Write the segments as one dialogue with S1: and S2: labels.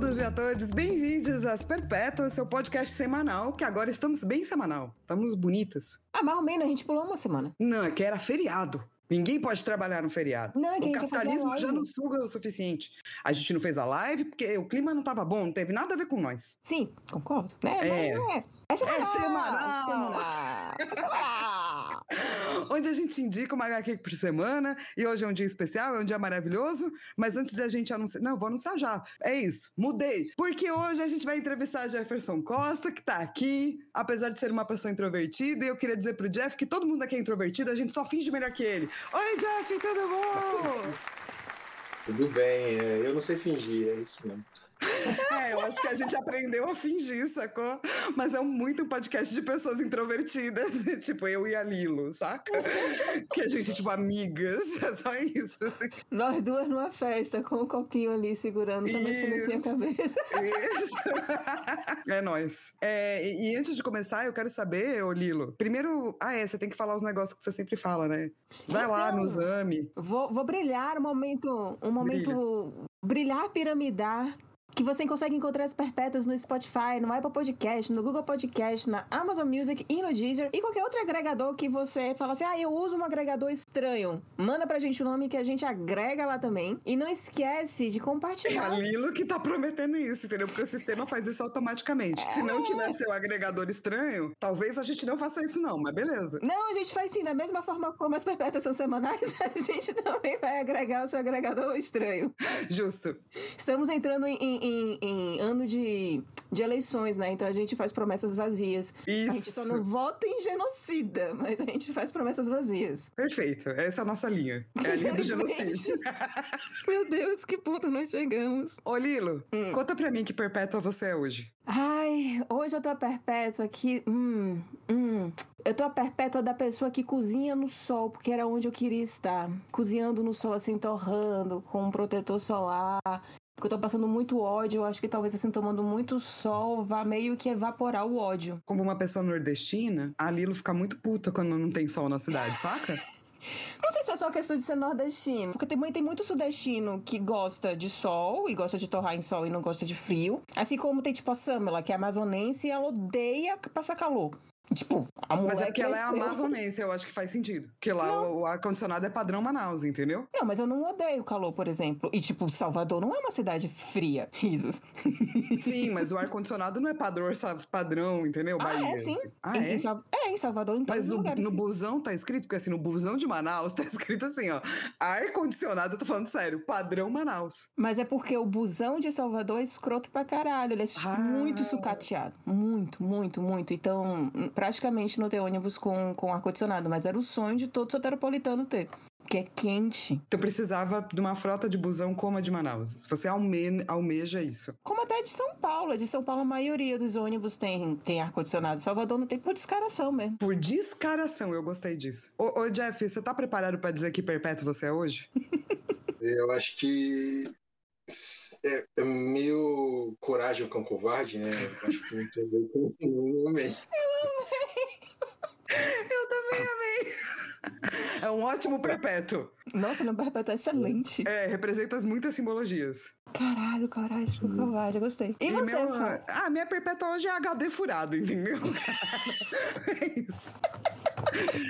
S1: todos e a todas, bem-vindos às Perpétuas, seu podcast semanal, que agora estamos bem semanal. Estamos bonitas.
S2: Ah, mais ou menos, a gente pulou uma semana.
S1: Não, é que era feriado. Ninguém pode trabalhar no feriado.
S2: Não, é que
S1: o capitalismo já não suga o suficiente. A gente não fez a live porque o clima não tava bom, não teve nada a ver com nós.
S2: Sim, concordo. Né?
S1: É.
S2: Mas é. É semanal.
S1: É semanal.
S2: semanal. É semanal.
S1: Onde a gente indica uma HQ por semana, e hoje é um dia especial, é um dia maravilhoso, mas antes da gente anunciar. Não, vou anunciar já. É isso, mudei. Porque hoje a gente vai entrevistar Jefferson Costa, que tá aqui, apesar de ser uma pessoa introvertida, e eu queria dizer pro Jeff que todo mundo aqui é introvertido, a gente só finge melhor que ele. Oi, Jeff, tudo bom?
S3: Tudo bem, é, eu não sei fingir, é isso mesmo.
S1: É, eu acho que a gente aprendeu a fingir, sacou? Mas é muito um podcast de pessoas introvertidas, tipo eu e a Lilo, saca? Que a gente, tipo, amigas, é só isso.
S2: Nós duas numa festa, com um copinho ali segurando, só mexendo assim a cabeça.
S1: Isso. É nóis. É, e, e antes de começar, eu quero saber, ô Lilo. Primeiro, ah, é, você tem que falar os negócios que você sempre fala, né? Vai lá
S2: Então.
S1: no exame.
S2: Vou, vou brilhar um momento, um momento brilhar piramidar. Que você consegue encontrar as perpétuas no Spotify, no Apple Podcast, no Google Podcast, na Amazon Music e no Deezer. E qualquer outro agregador que você fala assim: ah, eu uso um agregador estranho. Manda pra gente o nome que a gente agrega lá também. E não esquece de
S1: É a
S2: compartilhar.
S1: Lilo que tá prometendo isso, entendeu? Porque o sistema faz isso automaticamente. Se não tiver seu agregador estranho, talvez a gente não faça isso, não, mas beleza.
S2: Não, a gente faz sim, da mesma forma como as perpétuas são semanais, a gente também vai agregar o seu agregador estranho.
S1: Justo.
S2: Estamos entrando em, em- em- em ano de, de eleições, né? Então a gente faz promessas vazias. A gente só
S1: Isso.
S2: não vota em genocida, mas a gente faz promessas vazias.
S1: Perfeito. Essa é a nossa linha. É a linha do genocídio.
S2: Meu Deus, que ponto nós chegamos.
S1: Ô, Lilo,
S2: Hum.
S1: conta pra mim que perpétua você é hoje.
S2: Ai, hoje eu tô a perpétua aqui. Hum, hum. Eu tô a perpétua da pessoa que cozinha no sol, porque era onde eu queria estar. Cozinhando no sol, assim, torrando, com um protetor solar. Porque eu tô passando muito ódio. Eu acho que talvez, assim, tomando muito sol, vá meio que evaporar o ódio.
S1: Como uma pessoa nordestina, a Lilo fica muito puta quando não tem sol na cidade, saca?
S2: Não sei se é só questão de ser nordestino, porque também tem muito sudestino que gosta de sol e gosta de torrar em sol e não gosta de frio. Assim como tem, tipo, a Samela, que é amazonense e ela odeia passar calor. Tipo, a mulher
S1: Mas é porque ela é amazonense, eu acho que faz sentido. Porque lá
S2: Não.
S1: o, o ar-condicionado é padrão Manaus, entendeu?
S2: Não, mas eu não odeio calor, por exemplo. E, tipo, Salvador não é uma cidade fria. Risos.
S1: Sim, mas o ar-condicionado não é padrão, padrão, entendeu?
S2: Ah,
S1: Bahia.
S2: é sim.
S1: Ah,
S2: em,
S1: é?
S2: Em, Sal- é, em Salvador, em
S1: Mas no,
S2: lugares.
S1: no
S2: sim.
S1: busão tá escrito, porque assim, no busão de Manaus tá escrito assim, ó. Ar-condicionado, eu tô falando sério, padrão Manaus.
S2: Mas é porque o busão de Salvador é escroto pra caralho. Ele é
S1: Ah.
S2: muito sucateado. Muito, muito, muito. Então, hum, praticamente não tem ônibus com, com ar-condicionado. Mas era o sonho de todo soteropolitano ter. Que é quente.
S1: Tu precisava de uma frota de busão como a de Manaus. Se você alme almeja isso.
S2: Como até de São Paulo. De São Paulo, a maioria dos ônibus tem, tem ar-condicionado. Salvador não tem por descaração mesmo.
S1: Por descaração, eu gostei disso. Ô, ô Jeff, você tá preparado pra dizer que perpétuo você é hoje?
S3: Eu acho que é, é meio coragem com covarde, né? Eu acho que não tem a ver com nenhum momento.
S1: Eu também amei. É um ótimo perpétuo.
S2: Nossa, no perpétuo é excelente.
S1: É, representa muitas simbologias.
S2: Caralho, coragem com covarde. Eu gostei. E, você,
S1: meu? Ah, minha perpétua hoje é HD furado, entendeu? é isso.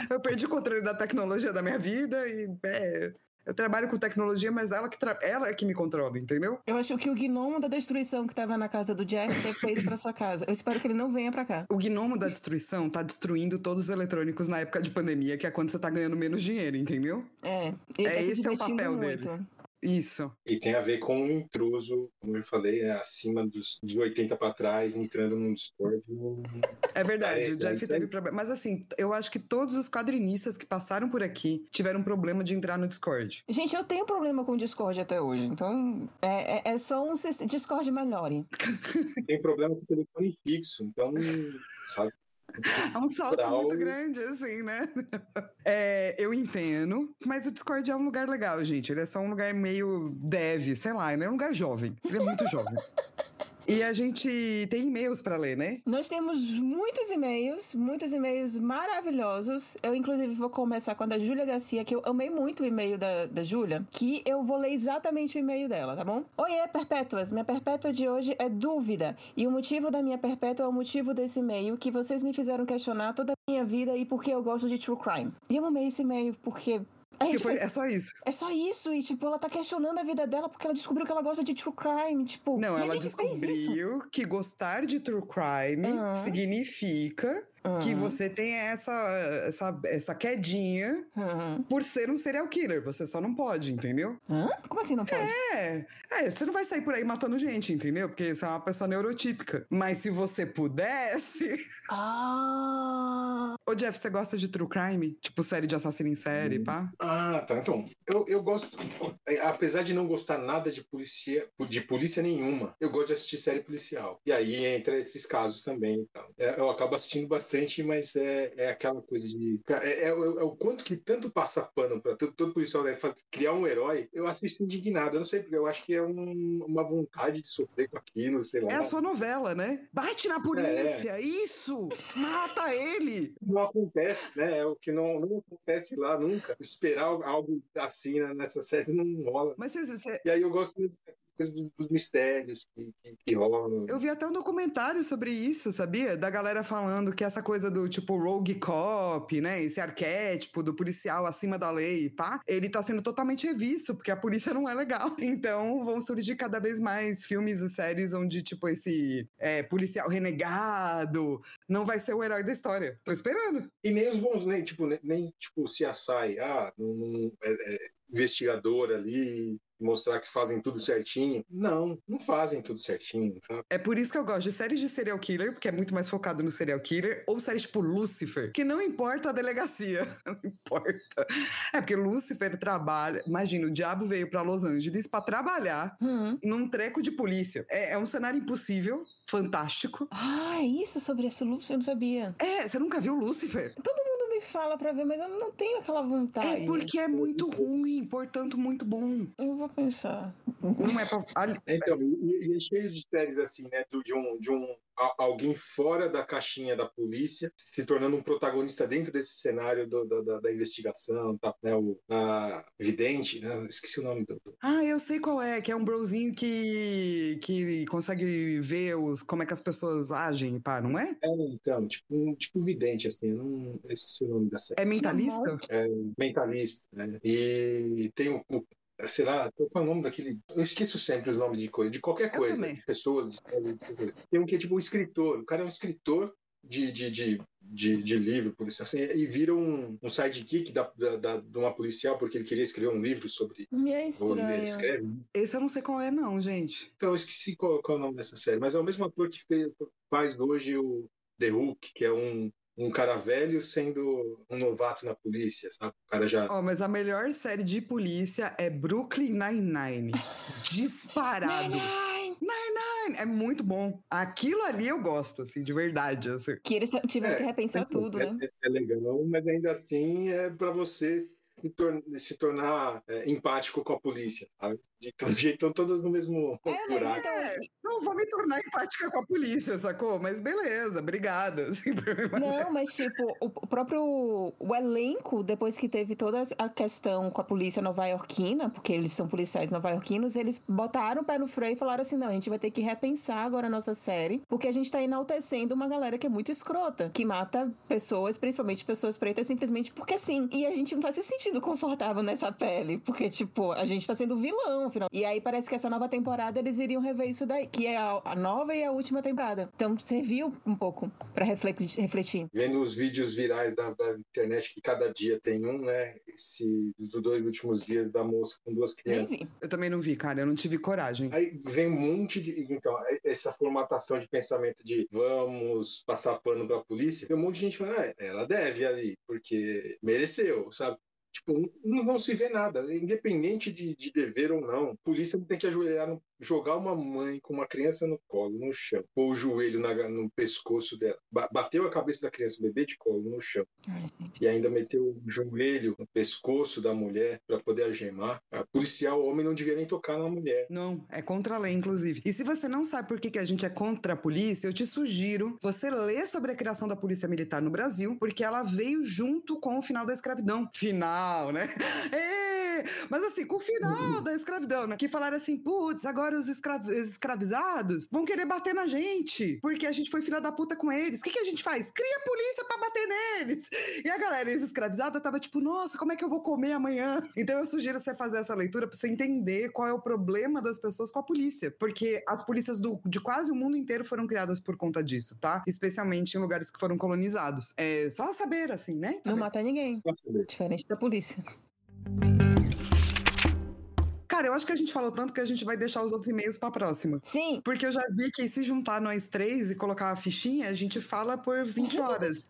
S1: Eu perdi o controle da tecnologia da minha vida e é, eu trabalho com tecnologia, mas ela que, ela é que me controla, entendeu?
S2: Eu acho que o gnomo da destruição que tava na casa do Jeff deve ter ido pra sua casa. Eu espero que ele não venha pra cá.
S1: O gnomo da destruição tá destruindo todos os eletrônicos na época de pandemia, que é quando você tá ganhando menos dinheiro, entendeu?
S2: É, ele
S1: É,
S2: tá se
S1: esse é o papel
S2: muito.
S1: dele. Isso.
S3: E tem a ver com um intruso, como eu falei, né, acima dos, de 80 pra trás, entrando num Discord.
S1: É verdade,
S3: É,
S1: o
S3: é
S1: Jeff
S3: isso
S1: teve problema. Mas assim, eu acho que todos os quadrinistas que passaram por aqui tiveram problema de entrar no Discord.
S2: Gente, eu tenho problema com o Discord até hoje, então é, é, é só um Discord melhore.
S3: Tem problema com o telefone fixo, então, sabe?
S1: É um salto
S3: Brau.
S1: muito grande, assim, né? É, eu entendo, mas o Discord é um lugar legal, gente. Ele é só um lugar meio dev, sei lá, ele é um lugar jovem. Ele é muito jovem. E a gente tem e-mails para ler, né?
S2: Nós temos muitos e-mails, muitos e-mails maravilhosos. Eu, inclusive, vou começar com a da Júlia Garcia, que eu amei muito o e-mail da, da Júlia, que eu vou ler exatamente o e-mail dela, tá bom? Oiê, perpétuas. Minha perpétua de hoje é dúvida. E o motivo da minha perpétua é o motivo desse e-mail que vocês me fizeram questionar toda a minha vida e por que eu gosto de true crime. E eu amei esse e-mail porque
S1: é, foi, é só isso.
S2: É só isso. E, tipo, ela tá questionando a vida dela porque ela descobriu que ela gosta de true crime. Tipo,
S1: não, ela descobriu que gostar de true crime uhum. significa Uhum. Que você tem essa, essa, essa quedinha uhum. por ser um serial killer. Você só não pode, entendeu?
S2: Hã? Como assim não pode?
S1: É. É, você não vai sair por aí matando gente, entendeu? Porque você é uma pessoa neurotípica. Mas se você pudesse.
S2: Ah.
S1: Ô, Jeff, você gosta de true crime? Tipo série de assassino em série, hum. pá?
S3: Ah, tá. Então, eu, eu gosto. Apesar de não gostar nada de polícia, de polícia nenhuma, eu gosto de assistir série policial. E aí entra esses casos também. Então. É, eu acabo assistindo bastante bastante, mas é, é aquela coisa de. É, é, é o quanto que tanto passa pano para todo, todo policial né, criar um herói, eu assisto indignado. Eu não sei porque, eu acho que é um, uma vontade de sofrer com aquilo, sei lá.
S1: É a sua novela, né? Bate na polícia, é. isso! Mata ele!
S3: Não acontece, né? É o que não, não acontece lá nunca. Esperar algo assim né, nessa série não rola.
S1: Mas você, você...
S3: E aí eu gosto muito coisa dos mistérios que, que, que, rolam.
S1: Eu vi até um documentário sobre isso, sabia? Da galera falando que essa coisa do tipo rogue cop, né? Esse arquétipo do policial acima da lei, pá, ele tá sendo totalmente revisto, porque a polícia não é legal. Então vão surgir cada vez mais filmes e séries onde, tipo, esse é, policial renegado não vai ser o herói da história. Tô esperando.
S3: E nem os bons, nem, tipo, nem, nem tipo, CSI, ah, não, não é, é investigador ali, mostrar que fazem tudo certinho. Não, não fazem tudo certinho, sabe?
S1: É por isso que eu gosto de séries de serial killer, porque é muito mais focado no serial killer, ou séries tipo Lucifer, que não importa a delegacia. Não importa. É porque Lucifer trabalha. Imagina, o diabo veio para Los Angeles para trabalhar uhum. num treco de polícia. É, é um cenário impossível fantástico.
S2: Ah, é isso sobre esse Lucifer? Eu não sabia.
S1: É, você nunca viu Lucifer?
S2: Todo mundo me fala pra ver, mas eu não tenho aquela vontade.
S1: É porque é muito ruim, portanto, muito bom.
S2: Eu vou pensar.
S1: Não é pra.
S3: Então, e, e é cheio de séries assim, né? De um, de um alguém fora da caixinha da polícia, se tornando um protagonista dentro desse cenário do, da, da, investigação, tá, né, o a vidente, né, esqueci o nome do,
S1: Ah, eu sei qual é, que é um brozinho que, que consegue ver os, como é que as pessoas agem, pá, não é?
S3: É, então, tipo, um, tipo vidente, assim, não esqueci o nome da série.
S1: É mentalista?
S3: É, mentalista, né? E tem o, o sei lá, qual é o nome daquele. Eu esqueço sempre os nomes de coisa, de qualquer coisa, de pessoas. De... Tem um que é tipo um escritor, o cara é um escritor de, de, de, de, de livro, por isso assim, e vira um, um sidekick da, da, da, de uma policial porque ele queria escrever um livro sobre.
S2: Me é estranho.
S1: Escreve. Esse eu não sei qual é, não, gente.
S3: Então, eu esqueci qual, qual é o nome dessa série, mas é o mesmo ator que fez, faz hoje o The Hook, que é um um cara velho sendo um novato na polícia, sabe? O cara já.
S1: Oh, mas a melhor série de polícia é Brooklyn Nine-Nine. Disparado. Nine-Nine! Nine-Nine! É muito bom. Aquilo ali eu gosto, assim, de verdade. Assim.
S2: Que eles tiveram é, que repensar é, tudo,
S3: é,
S2: né?
S3: É, legal, mas ainda assim é para vocês se, tor se tornar é, empático com a polícia. Sabe? De todo jeito, estão todas no mesmo
S1: é, buraco. É, não vou me tornar empática com a polícia, sacou? Mas beleza, obrigada. Assim,
S2: não, mas tipo, o próprio o elenco, depois que teve toda a questão com a polícia nova-iorquina, porque eles são policiais nova-iorquinos, eles botaram o pé no freio e falaram assim: não, a gente vai ter que repensar agora a nossa série, porque a gente tá enaltecendo uma galera que é muito escrota, que mata pessoas, principalmente pessoas pretas, simplesmente porque sim. E a gente não tá se sentindo confortável nessa pele, porque, tipo, a gente tá sendo vilão final. E aí parece que essa nova temporada eles iriam rever isso daí, que é a, a nova e a última temporada. Então serviu um pouco para refletir, refletir.
S3: Vendo os vídeos virais da, da, internet, que cada dia tem um, né? Esse dos dois últimos dias da moça com duas crianças.
S1: Eu também não vi, cara, eu não tive coragem.
S3: Aí vem um monte de. Então, essa formatação de pensamento de vamos passar pano pra polícia, tem um monte de gente falando, ah, ela deve ali, porque mereceu, sabe? Tipo, não, não se vê nada, independente de, de dever ou não. Polícia não tem que ajoelhar no, jogar uma mãe com uma criança no colo, no chão, pôr o joelho na, no pescoço dela, bateu a cabeça da criança, o bebê de colo no chão, Ai, e ainda meteu o joelho no pescoço da mulher para poder algemar, a policial, o homem não devia nem tocar na mulher.
S1: Não, é contra a lei, inclusive. E se você não sabe por que, que a gente é contra a polícia, eu te sugiro você ler sobre a criação da polícia militar no Brasil, porque ela veio junto com o final da escravidão. Final, né? Mas assim, com o final da escravidão, né? Que falaram assim, putz, agora os escravizados vão querer bater na gente, porque a gente foi filha da puta com eles. O que, que a gente faz? Cria polícia para bater neles. E a galera ex-escravizada tava tipo, nossa, como é que eu vou comer amanhã? Então eu sugiro você fazer essa leitura pra você entender qual é o problema das pessoas com a polícia. Porque as polícias do, de quase o mundo inteiro foram criadas por conta disso, tá? Especialmente em lugares que foram colonizados. É só saber, assim, né?
S2: Saber. Não mata ninguém. Diferente da polícia.
S1: Cara, eu acho que a gente falou tanto que a gente vai deixar os outros e-mails pra próxima.
S2: Sim.
S1: Porque eu já vi que se juntar nós três e colocar a fichinha, a gente fala por 20 horas.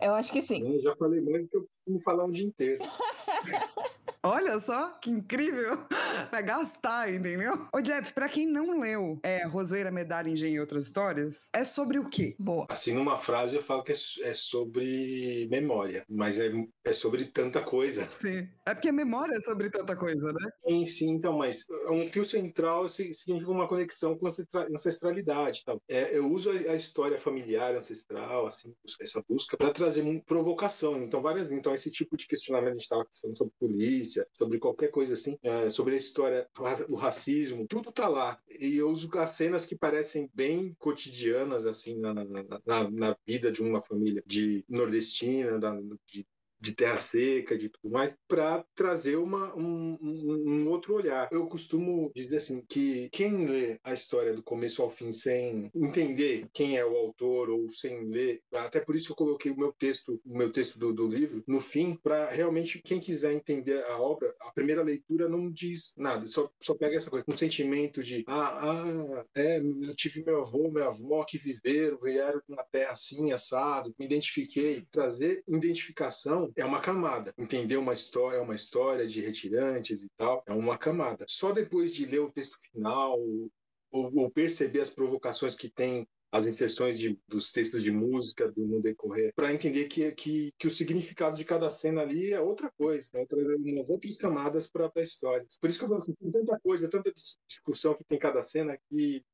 S2: eu acho que sim.
S3: Eu já falei mais do que eu costumo falar um dia inteiro.
S1: Olha só, que incrível. Vai gastar, entendeu? Ô, Jeff, pra quem não leu é, Roseira, Medalha, Engenho e Outras Histórias, é sobre o quê?
S2: Boa.
S3: Assim, numa frase eu falo que é, é sobre memória, mas é, é sobre tanta coisa.
S1: Sim. É porque a memória é sobre tanta coisa, né?
S3: Sim, sim, então, mas um fio central significa uma conexão com a ancestralidade. Então. É, eu uso a, história familiar, ancestral, assim, essa busca, para trazer provocação. Então, várias. Então, esse tipo de questionamento a gente estava falando sobre polícia, sobre qualquer coisa assim, é, sobre a história, o racismo, tudo tá lá. E eu uso as cenas que parecem bem cotidianas, assim, na, na, na, na vida de uma família de nordestina, de de terra seca, de tudo mais, para trazer uma, um, um, um, outro olhar. Eu costumo dizer assim que quem lê a história do começo ao fim sem entender quem é o autor ou sem ler, até por isso eu coloquei o meu texto, o meu texto do, do livro no fim, para realmente quem quiser entender a obra, a primeira leitura não diz nada, só, só pega essa coisa, um sentimento de ah, ah, é, eu tive meu avô, minha avó que viveram, vieram uma terra assim, assado, me identifiquei, trazer identificação é uma camada. Entender uma história, uma história de retirantes e tal, é uma camada. Só depois de ler o texto final ou, ou perceber as provocações que tem as inserções de, dos textos de música do, no decorrer, para entender que, que, que o significado de cada cena ali é outra coisa, é outra, umas outras camadas para a história. Por isso que eu falo assim, tem tanta coisa, tanta discussão que tem cada cena que,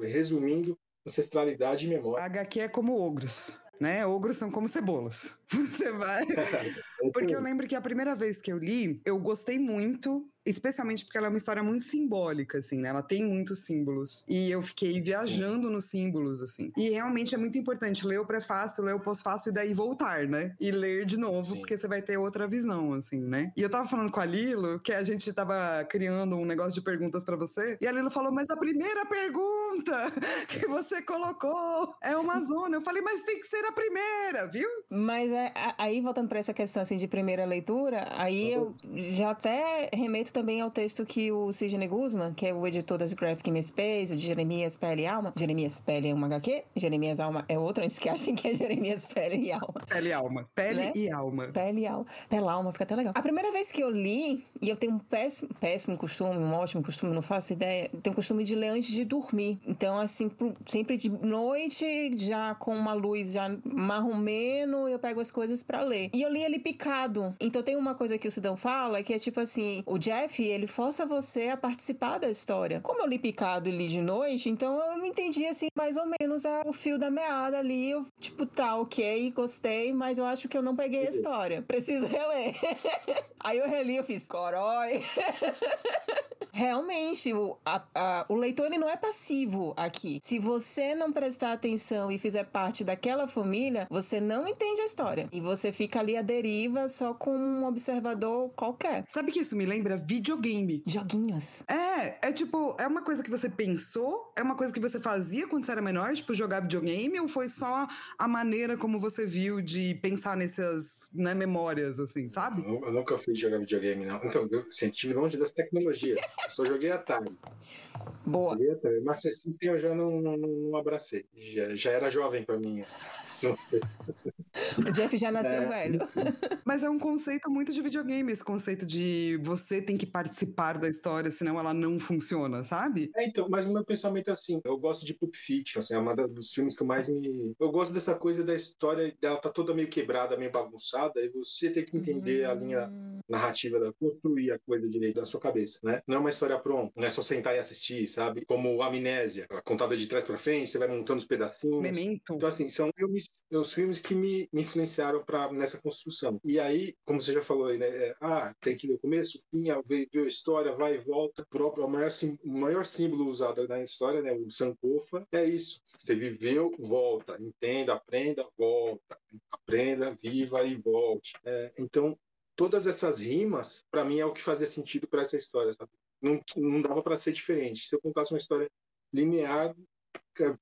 S3: resumindo, ancestralidade e memória.
S1: A HQ é como ogros né? Ogros são como cebolas. Você vai. Porque eu lembro que a primeira vez que eu li, eu gostei muito especialmente porque ela é uma história muito simbólica, assim, né? Ela tem muitos símbolos. E eu fiquei viajando nos símbolos, assim. E realmente é muito importante ler o prefácio, ler o pós-fácio e daí voltar, né? E ler de novo, Sim. porque você vai ter outra visão, assim, né? E eu tava falando com a Lilo que a gente tava criando um negócio de perguntas para você, e a Lilo falou: Mas a primeira pergunta que você colocou é uma zona. Eu falei, mas tem que ser a primeira, viu?
S2: Mas é, aí, voltando para essa questão assim de primeira leitura, aí eu já até remeto também ao texto que o Sidney Guzman, que é o editor das Graphic Space, de Jeremias Pele e Alma. Jeremias Pele é uma HQ, Jeremias Alma é outra, antes que achem que é Jeremias Pele e Alma.
S1: Pele e Alma. Pele né? e Alma.
S2: Pele e Alma. Pele e Alma, fica até legal. A primeira vez que eu li, e eu tenho um péssimo, péssimo costume, um ótimo costume, não faço ideia, tenho o costume de ler antes de dormir. Então, assim, sempre de noite, já com uma luz já marromeno, eu pego as coisas para ler. E eu li ele picado. Então tem uma coisa que o Sidão fala, que é tipo assim, o Jack Jeff, ele força você a participar da história. Como eu li picado e li de noite, então eu não entendi, assim, mais ou menos a, o fio da meada ali. Eu, tipo, tá, ok, gostei, mas eu acho que eu não peguei a história. Preciso reler. Aí eu reli, eu fiz corói. Realmente, o, a, a, o leitor ele não é passivo aqui. Se você não prestar atenção e fizer parte daquela família, você não entende a história. E você fica ali à deriva só com um observador qualquer.
S1: Sabe que isso me lembra videogame.
S2: Joguinhos.
S1: É, é tipo, é uma coisa que você pensou, é uma coisa que você fazia quando você era menor, tipo, jogar videogame, ou foi só a maneira como você viu de pensar nessas né, memórias, assim, sabe?
S3: Eu, eu nunca fui jogar videogame, não. Então, eu senti longe das tecnologias. Só joguei Atari.
S2: Boa.
S3: Joguei Atari. Master System eu já não, não, não abracei. Já, já era jovem pra mim. Assim.
S2: O Jeff já nasceu
S3: É.
S2: velho.
S1: Mas é um conceito muito de videogame, esse conceito de você tem que participar da história, senão ela não funciona, sabe?
S3: É, então, mas o meu pensamento é assim, eu gosto de Pulp Fiction, assim, é um dos filmes que eu mais me... Eu gosto dessa coisa da história, dela tá toda meio quebrada, meio bagunçada, e você tem que entender a linha narrativa, da, construir a coisa direito na sua cabeça, né? Não é uma história pronta, não é só sentar e assistir, sabe? Como Amnésia, contada de trás pra frente, você vai montando os pedacinhos.
S1: Memento.
S3: Então, assim, são filmes, os filmes que me, me influenciaram pra, nessa construção. E aí, como você já falou aí, né? é, ah, tem que ver o começo, o fim, a- ver, ver a história, vai e volta. O, próprio, o, maior, sim- o maior símbolo usado na história, né? O Sankofa, é isso. Você viveu, volta. Entenda, aprenda, volta. Aprenda, viva e volte. É, então, todas essas rimas, pra mim, é o que fazia sentido pra essa história, sabe? Não, não dava pra ser diferente. Se eu contasse uma história linear,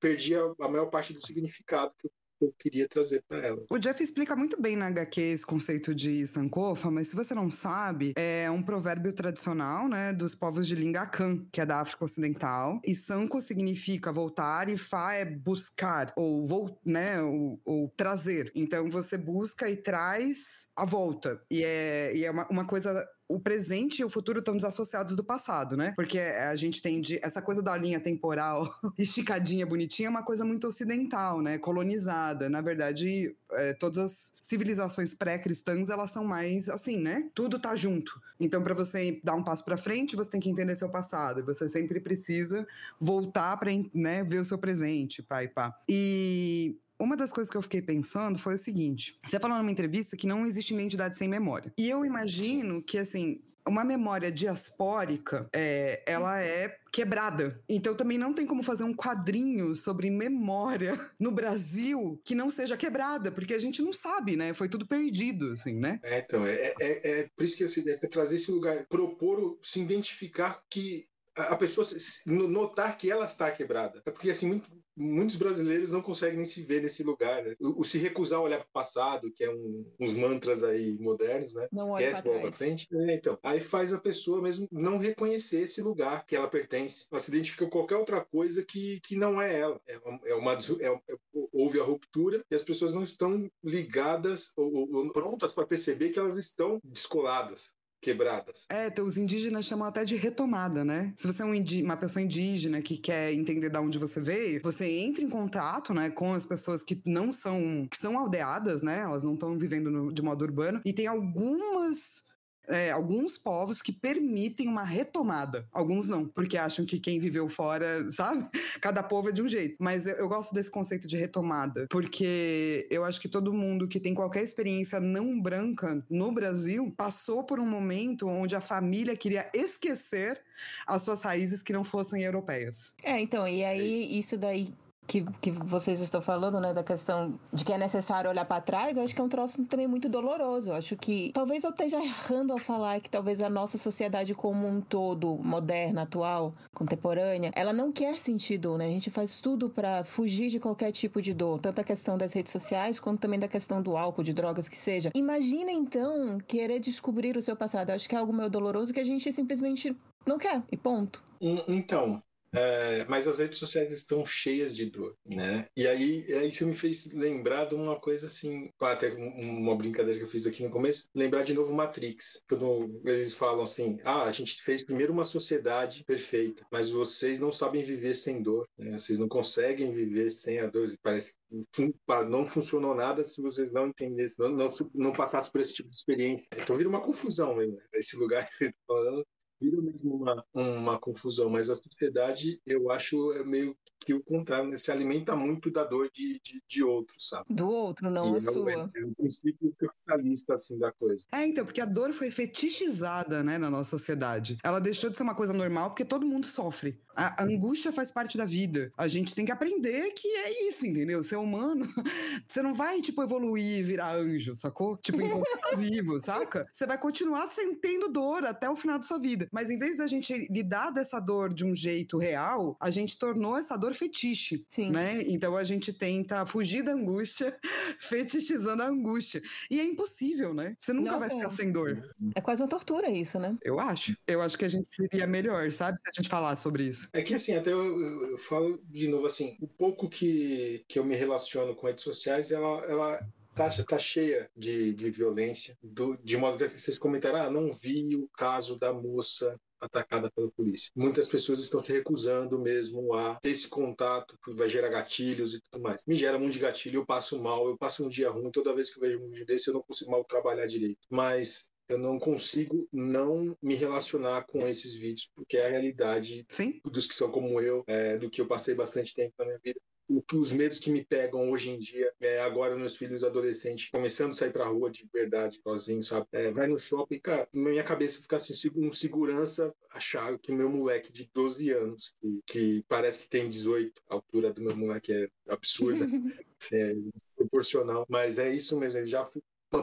S3: perdia a maior parte do significado que eu, que eu queria trazer para ela.
S1: O Jeff explica muito bem na HQ esse conceito de Sankofa, mas se você não sabe, é um provérbio tradicional, né, dos povos de Lingakan, que é da África Ocidental. E Sanko significa voltar e Fa é buscar, ou, vol né, ou, ou trazer. Então você busca e traz a volta. E é, e é uma, uma coisa o presente e o futuro estão desassociados do passado, né? Porque a gente tem de, essa coisa da linha temporal esticadinha, bonitinha, é uma coisa muito ocidental, né? Colonizada. Na verdade, é, todas as civilizações pré-cristãs, elas são mais assim, né? Tudo tá junto. Então, para você dar um passo para frente, você tem que entender seu passado. Você sempre precisa voltar para né, ver o seu presente, pá e pá. E uma das coisas que eu fiquei pensando foi o seguinte: você falou numa entrevista que não existe identidade sem memória. E eu imagino que, assim, uma memória diaspórica, é, ela é quebrada. Então também não tem como fazer um quadrinho sobre memória no Brasil que não seja quebrada, porque a gente não sabe, né? Foi tudo perdido, assim, né?
S3: É, então, é, é, é por isso que assim, é trazer esse lugar, propor, se identificar que a pessoa notar que ela está quebrada. É porque assim, muito- muitos brasileiros não conseguem nem se ver nesse lugar. né? O, o se recusar a olhar para o passado, que é um, uns mantras aí modernos, né?
S2: Não
S3: Esquece,
S2: pra
S3: bola pra
S2: trás.
S3: frente. É, então, aí faz a pessoa mesmo não reconhecer esse lugar que ela pertence. Ela se identifica com qualquer outra coisa que, que não é ela. É uma, é uma é- é- houve a ruptura e as pessoas não estão ligadas ou- ou prontas para perceber que elas estão descoladas, quebradas.
S1: É, então, os indígenas chamam até de retomada, né? Se você é um uma pessoa indígena que quer entender de onde você veio, você entra em contato, né, com as pessoas que não são, que são aldeadas, né? Elas não estão vivendo no- de modo urbano. E tem algumas é, alguns povos que permitem uma retomada. Alguns não, porque acham que quem viveu fora, sabe? Cada povo é de um jeito. Mas eu, eu gosto desse conceito de retomada, porque eu acho que todo mundo que tem qualquer experiência não branca no Brasil passou por um momento onde a família queria esquecer as suas raízes que não fossem europeias.
S2: É, então, e aí isso daí que, que vocês estão falando, né, da questão de que é necessário olhar pra trás, eu acho que é um troço também muito doloroso. Eu acho que talvez eu esteja errando ao falar que talvez a nossa sociedade como um todo, moderna, atual, contemporânea, ela não quer sentir dor, né? A gente faz tudo pra fugir de qualquer tipo de dor, tanto a questão das redes sociais quanto também da questão do álcool, de drogas que seja. Imagina então querer descobrir o seu passado. Eu acho que é algo meio doloroso que a gente simplesmente não quer, e ponto.
S3: Então, é, mas as redes sociais estão cheias de dor, né? E aí isso me fez lembrar de uma coisa assim, até um- uma brincadeira que eu fiz aqui no começo, lembrar de novo Matrix, quando eles falam assim, ah, a gente fez primeiro uma sociedade perfeita, mas vocês não sabem viver sem dor, né? Vocês não conseguem viver sem a dor, parece que não funcionou nada se vocês não entendessem, não, não, não passassem por esse tipo de experiência. Então vira uma confusão mesmo, né? esse lugar que você está falando vira mesmo uma, uma confusão, mas a sociedade, eu acho, é meio que o contrário, né? se alimenta muito da dor de, de, de outros, sabe?
S2: Do outro, não
S3: E
S2: a
S3: é,
S2: sua.
S3: é o princípio capitalista, assim, da coisa.
S1: É, então, porque a dor foi fetichizada, né, na nossa sociedade. Ela deixou de ser uma coisa normal porque todo mundo sofre. A angústia faz parte da vida. A gente tem que aprender que é isso, entendeu? Ser humano, você não vai, tipo, evoluir e virar anjo, sacou? Tipo, enquanto tá vivo, saca? Você vai continuar sen- tendo dor até o final da sua vida. Vida. Mas em vez da gente lidar dessa dor de um jeito real, a gente tornou essa dor fetiche,
S2: Sim.
S1: né? Então a gente tenta fugir da angústia, fetichizando a angústia. E é impossível, né? Você nunca
S2: Nossa,
S1: vai ficar sem dor.
S2: É quase uma tortura isso, né?
S1: Eu acho. Eu acho que a gente seria melhor, sabe? Se a gente falasse sobre isso.
S3: É que assim, até eu, eu- eu falo de novo assim, o pouco que, que eu me relaciono com redes sociais, ela, ela tá, tá cheia de, de violência, do, de modo que vocês comentaram, ah, não vi o caso da moça atacada pela polícia. Muitas pessoas estão se recusando mesmo a ter esse contato, que vai gerar gatilhos e tudo mais. Me gera muito de gatilho, eu passo mal, eu passo um dia ruim, toda vez que eu vejo um vídeo desse eu não consigo mal trabalhar direito. Mas eu não consigo não me relacionar com esses vídeos, porque é a realidade
S1: Sim?
S3: dos que são como eu, é, do que eu passei bastante tempo na minha vida. O que- os medos que me pegam hoje em dia, é, agora meus filhos adolescentes, começando a sair pra rua de verdade, sozinho, sabe? É, vai no shopping, cara, minha cabeça fica assim, um segurança achar que meu moleque de 12 anos, que, que parece que tem 18, a altura do meu moleque é absurda, é proporcional, mas é isso mesmo, ele já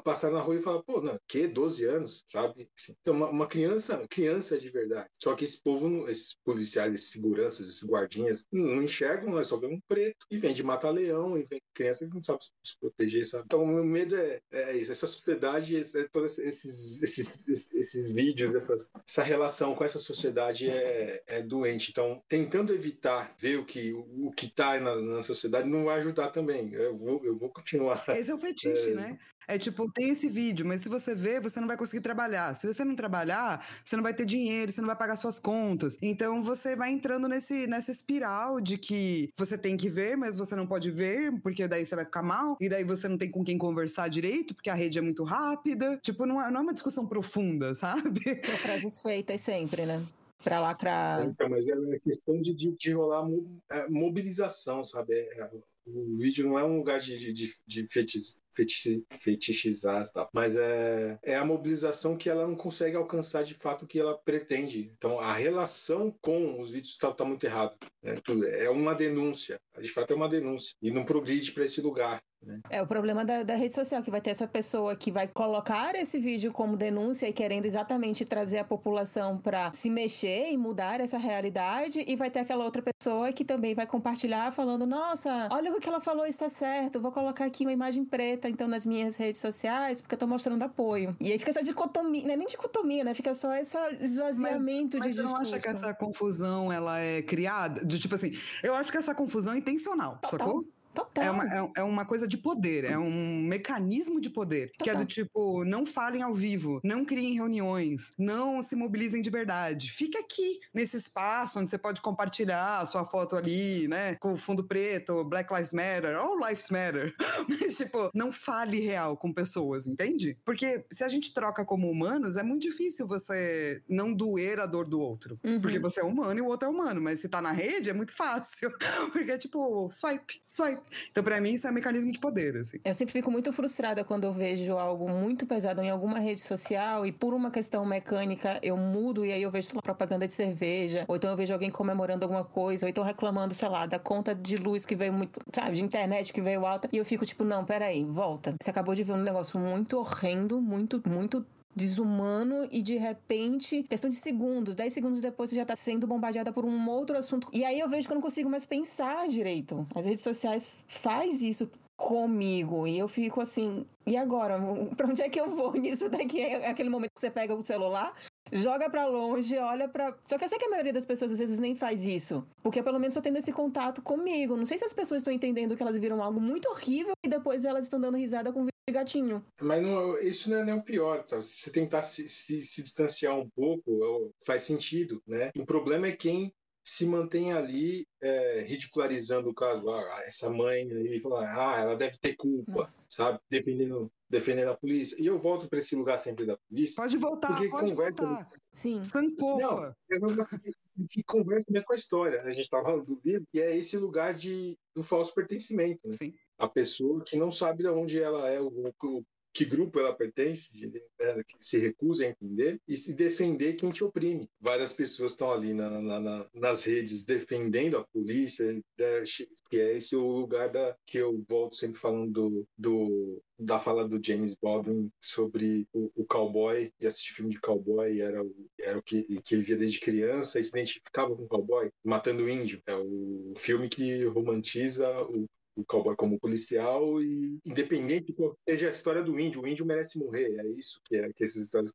S3: passar na rua e falar, pô, não, que 12 anos, sabe? Então, uma, uma criança, criança de verdade. Só que esse povo, esses policiais, esses seguranças, esses guardinhas, não, enxergam, né? Só vê um preto e vem de matar leão e vem criança que não sabe se proteger, sabe? Então, o meu medo é, é isso, essa sociedade, é todos esses, esses, esses, vídeos, essas- essa relação com essa sociedade é, é doente. Então, tentando evitar ver o que o, que tá na, na sociedade não vai ajudar também. Eu vou, eu vou continuar.
S1: Esse é o fetiche,
S3: É.
S1: né? É tipo, tem esse vídeo, mas se você ver, você não vai conseguir trabalhar. Se você não trabalhar, você não vai ter dinheiro, você não vai pagar suas contas. Então você vai entrando nesse, nessa espiral de que você tem que ver, mas você não pode ver, porque daí você vai ficar mal, e daí você não tem com quem conversar direito, porque a rede é muito rápida. Tipo, não é, não é uma discussão profunda, sabe?
S2: São frases feitas sempre, né? Pra lacrar.
S3: Então, mas é uma questão de, de, de rolar é, mobilização, sabe? É, é, o vídeo não é um lugar de, de, de, fetiche, fetichizar, tá? mas é, é a mobilização que ela não consegue alcançar de fato o que ela pretende. Então, a relação com os vídeos está tá muito errado. né? Tudo- É uma denúncia, de fato é uma denúncia, e não progride para esse lugar. Né?
S2: É o problema da, da rede social, que vai ter essa pessoa que vai colocar esse vídeo como denúncia e querendo exatamente trazer a população pra se mexer e mudar essa realidade, e vai ter aquela outra pessoa que também vai compartilhar falando: Nossa, olha o que ela falou, está certo, vou colocar aqui uma imagem preta então nas minhas redes sociais, porque eu tô mostrando apoio. E aí fica essa dicotomia, não é nem dicotomia, né? Fica só esse esvaziamento
S1: Mas
S2: de
S1: você não
S2: discurso.
S1: acha que essa confusão ela é criada? De, tipo assim, eu acho que essa confusão é intencional,
S2: Total.
S1: sacou?
S2: Total.
S1: É uma, é, é uma coisa de poder, é um mecanismo de poder. Que é do
S2: Total.
S1: tipo, não falem ao vivo, não criem reuniões, não se mobilizem de verdade. Fica aqui, nesse espaço onde você pode compartilhar a sua foto ali, né? Com o fundo preto, Black Lives Matter, All Lives Matter. Mas, tipo, não fale real com pessoas, entende? Porque se a gente troca como humanos, é muito difícil você não doer a dor do outro.
S2: Uhum.
S1: Porque você é humano e o outro é humano. Mas se tá na rede, é muito fácil. Porque é tipo, swipe, swipe. Então, pra mim, isso é um mecanismo de poder, assim.
S2: Eu sempre fico muito frustrada quando eu vejo algo muito pesado em alguma rede social e por uma questão mecânica eu mudo e aí eu vejo lá, propaganda de cerveja, ou então eu vejo alguém comemorando alguma coisa, ou então reclamando, sei lá, da conta de luz que veio muito, sabe, de internet que veio alta, e eu fico tipo, não, peraí, volta. Você acabou de ver um negócio muito horrendo, muito, muito desumano e de repente, questão de segundos, 10 segundos depois você já tá sendo bombardeada por um outro assunto. E aí eu vejo que eu não consigo mais pensar direito. As redes sociais faz isso comigo e eu fico assim, e agora? Pra onde é que eu vou nisso daqui? É aquele momento que você pega o celular, joga pra longe, olha pra. Só que eu sei que a maioria das pessoas às vezes nem faz isso, porque pelo menos eu tendo esse contato comigo. Não sei se as pessoas estão entendendo que elas viram algo muito horrível e depois elas estão dando risada com de gatinho.
S3: Mas não- isso não é nem o pior, tá? Se você tentar se, se- se distanciar um pouco, é, faz sentido, né? O problema é quem se mantém ali é, ridicularizando o caso. Ah, essa mãe aí, fala, ah, ela deve ter culpa,
S2: Nossa.
S3: sabe? Defendendo, defendendo a polícia. E eu volto para esse lugar sempre da polícia.
S1: Pode voltar,
S3: Porque
S1: pode
S3: conversa-
S1: voltar.
S2: Sim.
S1: Sankofa.
S3: Eu não que, que conversa mesmo com a história. né? A gente estava falando do livro, e é esse lugar de, do falso pertencimento. Né?
S1: Sim.
S3: A pessoa que não sabe de onde ela é, o, o- que grupo ela pertence, né, que se recusa a entender e se defender quem te oprime. Várias pessoas estão ali na, na, na, nas redes defendendo a polícia, né, que é esse o lugar da, que eu volto sempre falando do, do da fala do James Baldwin sobre o, o cowboy e assistir filme de cowboy era o, era o que, que ele via desde criança e se identificava com o cowboy matando o índio. É o filme que romantiza o o cowboy como policial e independente de qual seja a história do índio, o índio merece morrer. É isso que, é, que essas histórias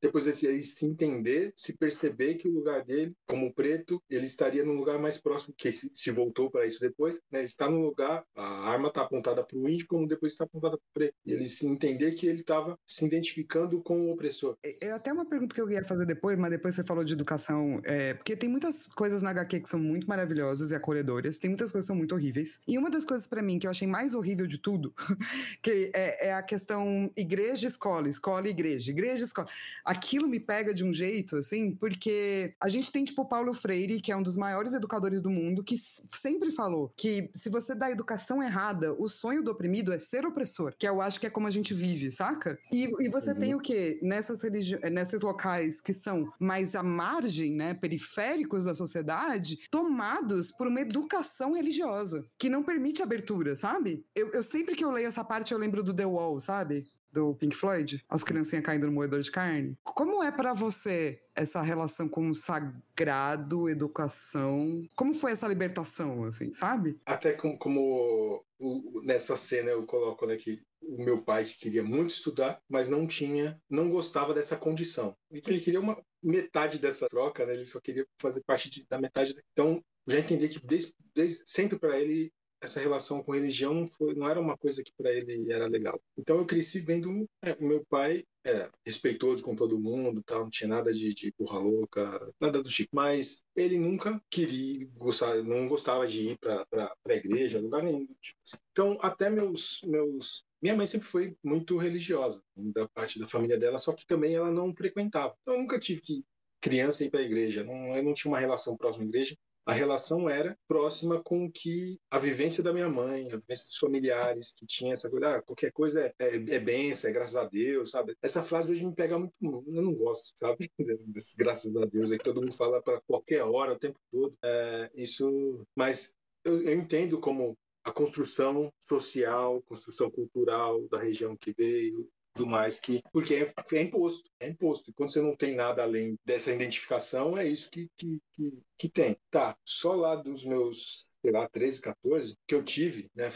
S3: depois ele se entender, se perceber que o lugar dele, como preto, ele estaria num lugar mais próximo, que se, voltou para isso depois, né? Ele está no lugar, a arma está apontada para o índio, como depois está apontada para o preto. E ele se entender que ele estava se identificando com o opressor.
S1: É, é até uma pergunta que eu ia fazer depois, mas depois você falou de educação, é, porque tem muitas coisas na HQ que são muito maravilhosas e acolhedoras, tem muitas coisas que são muito horríveis. E uma das coisas para mim que eu achei mais horrível de tudo, que é, é a questão igreja-escola, escola-igreja, igreja-escola aquilo me pega de um jeito, assim, porque a gente tem, tipo, o Paulo Freire, que é um dos maiores educadores do mundo, que sempre falou que se você dá educação errada, o sonho do oprimido é ser opressor, que eu acho que é como a gente vive, saca? E, e você uhum. tem o quê? Nessas religi nesses locais que são mais à margem, né, periféricos da sociedade, tomados por uma educação religiosa, que não permite abertura, sabe? Eu, eu sempre que eu leio essa parte, eu lembro do The Wall, sabe? Do Pink Floyd, as criancinhas caindo no moedor de carne. Como é para você essa relação com o sagrado, educação? Como foi essa libertação, assim, sabe?
S3: Até como, como o, nessa cena eu coloco né, que o meu pai que queria muito estudar, mas não tinha, não gostava dessa condição. Então ele queria uma metade dessa troca, né? Ele só queria fazer parte de, da metade. Então já entendi que desde, desde sempre para ele essa relação com religião não, foi, não era uma coisa que para ele era legal. Então eu cresci vendo é, meu pai é, respeitoso com todo mundo, tal, não tinha nada de, de burra louca, nada do tipo. Mas ele nunca queria gostar, não gostava de ir para a igreja, lugar nenhum. Tipo assim. Então até meus meus minha mãe sempre foi muito religiosa da parte da família dela, só que também ela não frequentava. Então, eu nunca tive que criança ir para a igreja, não, eu não tinha uma relação próxima à igreja a relação era próxima com que a vivência da minha mãe, a vivência dos familiares, que tinha essa coisa, ah, qualquer coisa é, é, é benção, é graças a Deus, sabe? Essa frase hoje me pega muito, eu não gosto, sabe? Desse graças a Deus aí que todo mundo fala para qualquer hora, o tempo todo. É, isso, mas eu, eu entendo como a construção social, construção cultural da região que veio, do mais que porque é, é, imposto, é imposto. E quando você não tem nada além dessa identificação, é isso que, que, que, que tem. Tá, só lá dos meus, sei lá, 13, 14, que eu tive, né,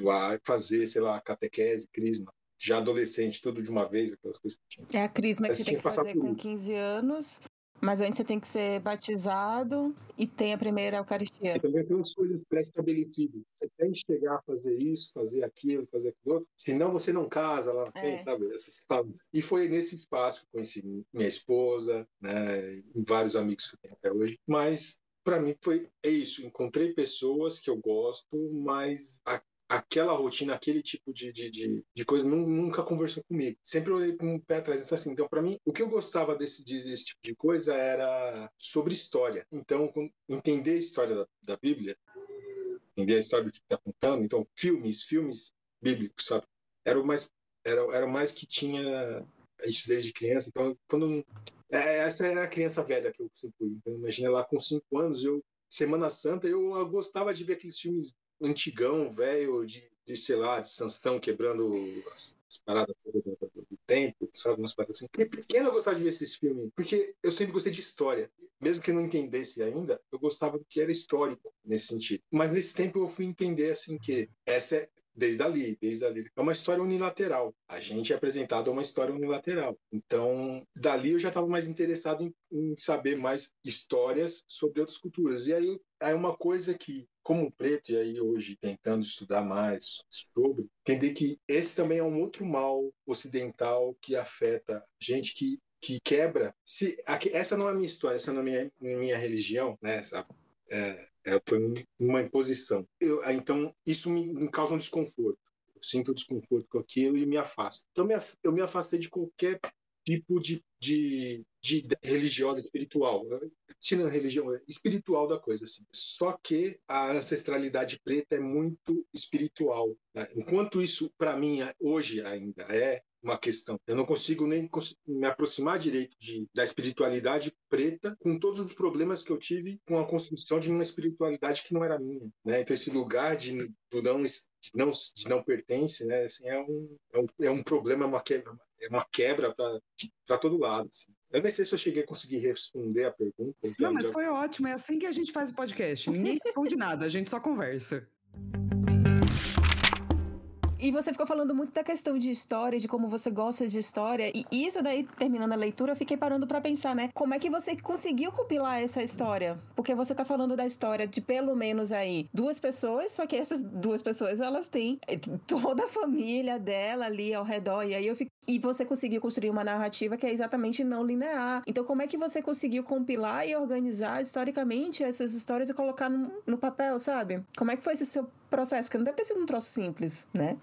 S3: vai fazer, sei lá, catequese, crisma, já adolescente, tudo de uma vez, aquelas coisas
S2: que tinha. É a crisma que você tem que fazer com 15 anos, mas antes você tem que ser batizado e tem a primeira Eucaristia.
S3: E também tem umas coisas pré-estabelecidas. Você tem que chegar a fazer isso, fazer aquilo, fazer aquilo outro. Senão você não casa lá, é. tem, sabe? Essas fases. E foi nesse espaço que conheci minha esposa, né? vários amigos que eu tenho até hoje. Mas para mim foi é isso. Encontrei pessoas que eu gosto, mas a aquela rotina, aquele tipo de, de, de, de coisa nunca conversou comigo. Sempre olhei com o pé atrás. Então, assim, então para mim, o que eu gostava desse, desse tipo de coisa era sobre história. Então, entender a história da, da Bíblia, entender a história do que está contando. Então, filmes, filmes bíblicos, sabe? Era o mais, era, era o mais que tinha isso desde criança. Então, quando é, essa era a criança velha que eu sempre fui. Então, imagina lá com cinco anos, eu Semana Santa, eu, gostava de ver aqueles filmes antigão, velho, de, de, sei lá, de Sansão quebrando as, as paradas do, do, do, tempo, sabe? Umas paradas assim. E pequeno eu gostava de ver esses filmes, porque eu sempre gostei de história. Mesmo que eu não entendesse ainda, eu gostava do que era histórico nesse sentido. Mas nesse tempo eu fui entender, assim, que essa é, desde ali, desde ali. É uma história unilateral. A gente é apresentado a uma história unilateral. Então, dali eu já estava mais interessado em, em, saber mais histórias sobre outras culturas. E aí é uma coisa que, como preto, e aí hoje tentando estudar mais sobre, entender que esse também é um outro mal ocidental que afeta gente que que quebra. Se essa não é a minha história, essa não é a minha, minha religião, né? Essa, é, é, foi uma imposição. Eu, então, isso me, me, causa um desconforto. Eu sinto desconforto com aquilo e me afasto. Então, me, eu me afastei de qualquer tipo de, de, de religiosa espiritual. Tirando a religião, é espiritual da coisa. Assim. Só que a ancestralidade preta é muito espiritual. Né? Enquanto isso, para mim, hoje ainda é uma questão. Eu não consigo nem me aproximar direito de, da espiritualidade preta com todos os problemas que eu tive com a construção de uma espiritualidade que não era minha. Né? Então, esse lugar de, do não, de não, de não pertence né? assim, é, um, é, um, é um problema, é uma quebra, é uma quebra para todo lado. Assim. Eu nem sei se eu cheguei a conseguir responder a pergunta.
S1: Não, mas foi ótimo. É assim que a gente faz o podcast. Ninguém responde nada, a gente só conversa.
S2: E você ficou falando muito da questão de história, de como você gosta de história. E isso daí, terminando a leitura, eu fiquei parando para pensar, né? Como é que você conseguiu compilar essa história? Porque você tá falando da história de pelo menos aí duas pessoas, só que essas duas pessoas, elas têm toda a família dela ali ao redor. E aí eu fico... E você conseguiu construir uma narrativa que é exatamente não linear. Então, como é que você conseguiu compilar e organizar historicamente essas histórias e colocar no, no papel, sabe? Como é que foi esse seu processo? Porque não deve ter sido um troço simples, né?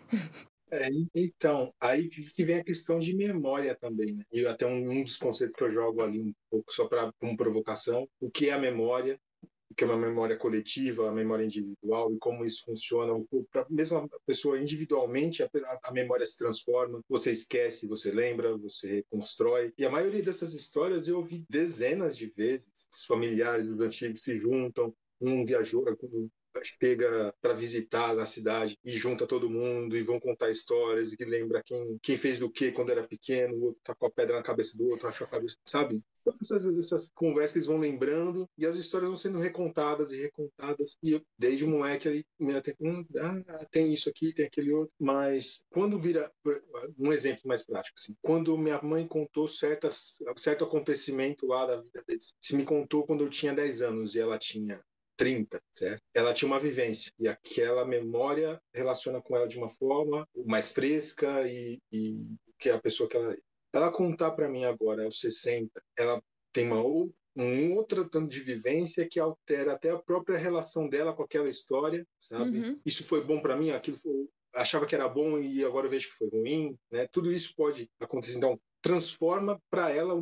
S3: É, então, aí que vem a questão de memória também, né? E até um, um dos conceitos que eu jogo ali um pouco só para como provocação, o que é a memória, o que é uma memória coletiva, a memória individual e como isso funciona. Para mesmo a pessoa individualmente, a, a, memória se transforma, você esquece, você lembra, você reconstrói. E a maioria dessas histórias eu ouvi dezenas de vezes. Os familiares dos antigos se juntam, um viajou, chega para visitar na cidade e junta todo mundo e vão contar histórias e lembra quem, quem fez do que quando era pequeno, o outro tá com a pedra na cabeça do outro, achou a cabeça, sabe? Essas, essas conversas vão lembrando e as histórias vão sendo recontadas e recontadas. E eu, desde o moleque ali, hum, ah, tem isso aqui, tem aquele outro. Mas quando vira. Um exemplo mais prático, assim. Quando minha mãe contou certas, certo acontecimento lá da vida deles. Se me contou quando eu tinha 10 anos e ela tinha 30, certo? Ela tinha uma vivência e aquela memória relaciona com ela de uma forma mais fresca e, e que é a pessoa que ela é. Ela contar para mim agora aos 60, ela tem uma um outro tanto de vivência que altera até a própria relação dela com aquela história, sabe? Uhum. Isso foi bom para mim, aquilo foi, achava que era bom e agora vejo que foi ruim, né? Tudo isso pode acontecer. Então, transforma para ela,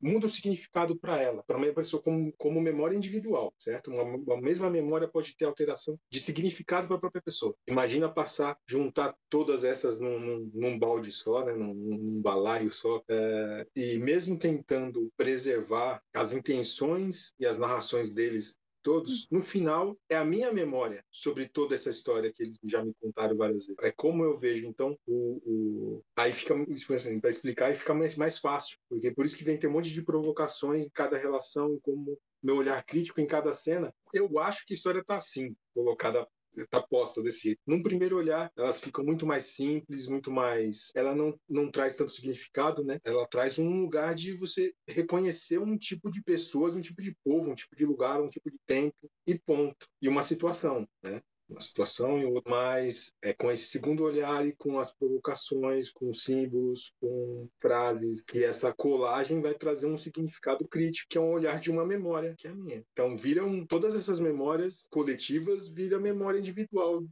S3: muda o significado para ela, para uma pessoa como, como memória individual, certo? Uma, uma, mesma memória pode ter alteração de significado para a própria pessoa. Imagina passar, juntar todas essas num, num, num balde só, né? num, num balaio só, é, e mesmo tentando preservar as intenções e as narrações deles todos, no final, é a minha memória sobre toda essa história que eles já me contaram várias vezes. É como eu vejo, então, o, o... aí fica, assim, para explicar, e fica mais, mais fácil, porque por isso que vem ter um monte de provocações em cada relação, como meu olhar crítico em cada cena. Eu acho que a história está assim, colocada tá posta desse jeito. Num primeiro olhar, ela fica muito mais simples, muito mais. Ela não, não traz tanto significado, né? Ela traz um lugar de você reconhecer um tipo de pessoas, um tipo de povo, um tipo de lugar, um tipo de tempo e ponto. E uma situação, né? Uma situação e mas é com esse segundo olhar e com as provocações, com símbolos, com frases, que essa colagem vai trazer um significado crítico, que é um olhar de uma memória, que é a minha. Então, viram todas essas memórias coletivas, vira memória individual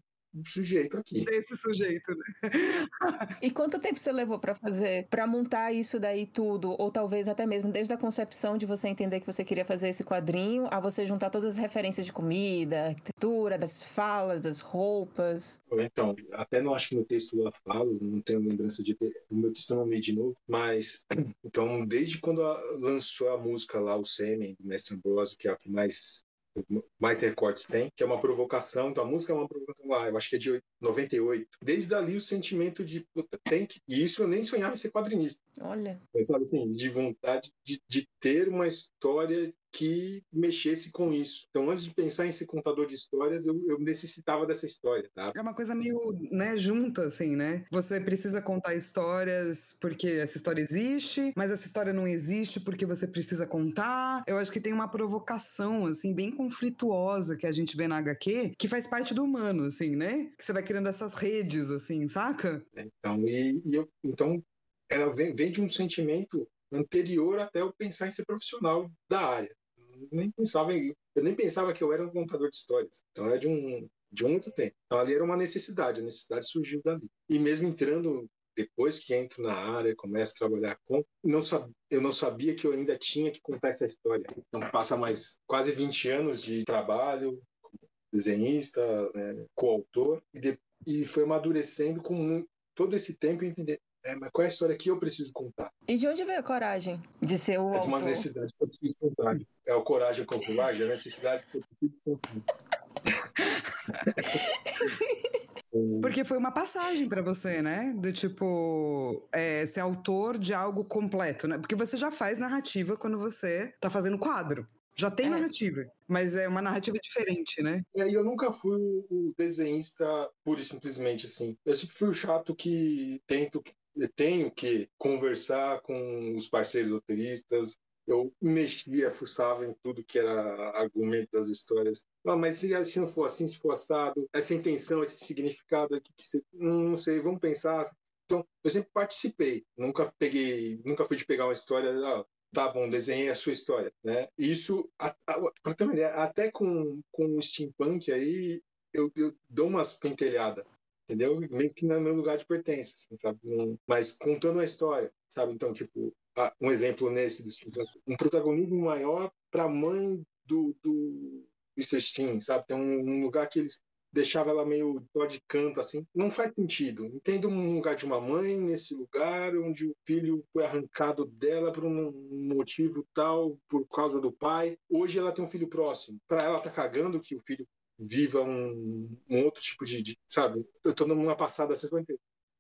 S3: sujeito aqui.
S1: Desse sujeito, né?
S2: e quanto tempo você levou para fazer, para montar isso daí tudo? Ou talvez até mesmo desde a concepção de você entender que você queria fazer esse quadrinho, a você juntar todas as referências de comida, arquitetura, das falas, das roupas?
S3: Então, até não acho que no texto lá falo, não tenho lembrança de ter, o meu texto não li de novo, mas então desde quando lançou a música lá, o Sêmen, do Mestre Ambrosio, que é a que mais mais recortes tem, que é uma provocação, então a música é uma provocação lá, eu acho que é de 98. Desde ali o sentimento de, puta, tem que. E isso eu nem sonhava em ser quadrinista.
S2: Olha.
S3: Sabe assim, de vontade de, de ter uma história que mexesse com isso. Então, antes de pensar em ser contador de histórias, eu, eu, necessitava dessa história, tá?
S1: É uma coisa meio, né, junta, assim, né? Você precisa contar histórias porque essa história existe, mas essa história não existe porque você precisa contar. Eu acho que tem uma provocação, assim, bem conflituosa que a gente vê na HQ, que faz parte do humano, assim, né? Que você vai criando essas redes, assim, saca?
S3: Então, e, e eu, então ela vem, vem de um sentimento anterior até eu pensar em ser profissional da área. Eu nem pensava em, eu nem pensava que eu era um contador de histórias. Então era de um de um outro tempo. Então ali era uma necessidade, a necessidade surgiu dali. E mesmo entrando depois que entro na área, começo a trabalhar com, não eu não sabia que eu ainda tinha que contar essa história. Então passa mais quase 20 anos de trabalho como desenhista, né, coautor, e, de, e foi amadurecendo com todo esse tempo entender é, mas qual é a história que eu preciso contar?
S2: E de onde veio a coragem de ser o
S3: é
S2: autor?
S3: uma necessidade que eu preciso contar. É o coragem com a coragem, a necessidade que eu preciso contar.
S1: Porque foi uma passagem para você, né? Do tipo, é, ser autor de algo completo, né? Porque você já faz narrativa quando você tá fazendo quadro. Já tem é. narrativa, mas é uma narrativa diferente, né?
S3: E aí eu nunca fui o desenhista pura e simplesmente assim. Eu sempre fui o chato que tento tenho que conversar com os parceiros roteiristas, eu mexia, fuçava em tudo que era argumento das histórias. Ah, mas se, se não for assim, se for assado, essa intenção, esse significado aqui, que você, não sei, vamos pensar. Então, eu sempre participei, nunca peguei, nunca fui de pegar uma história, ah, tá bom, desenhei a sua história, né? Isso, para ter uma ideia, até com, com o steampunk aí, eu, eu dou umas pentelhadas, entendeu? Meio que no meu lugar de pertença, assim, sabe? Mas contando a história, sabe? Então, tipo, um exemplo nesse, um protagonismo maior para a mãe do, do Mr. Steam, sabe? Tem um, lugar que eles deixavam ela meio dó de canto, assim. Não faz sentido. Entendo um lugar de uma mãe nesse lugar onde o filho foi arrancado dela por um motivo tal, por causa do pai. Hoje ela tem um filho próximo. Para ela tá cagando que o filho viva um, um outro tipo de, de, sabe? Eu tô numa passada assim,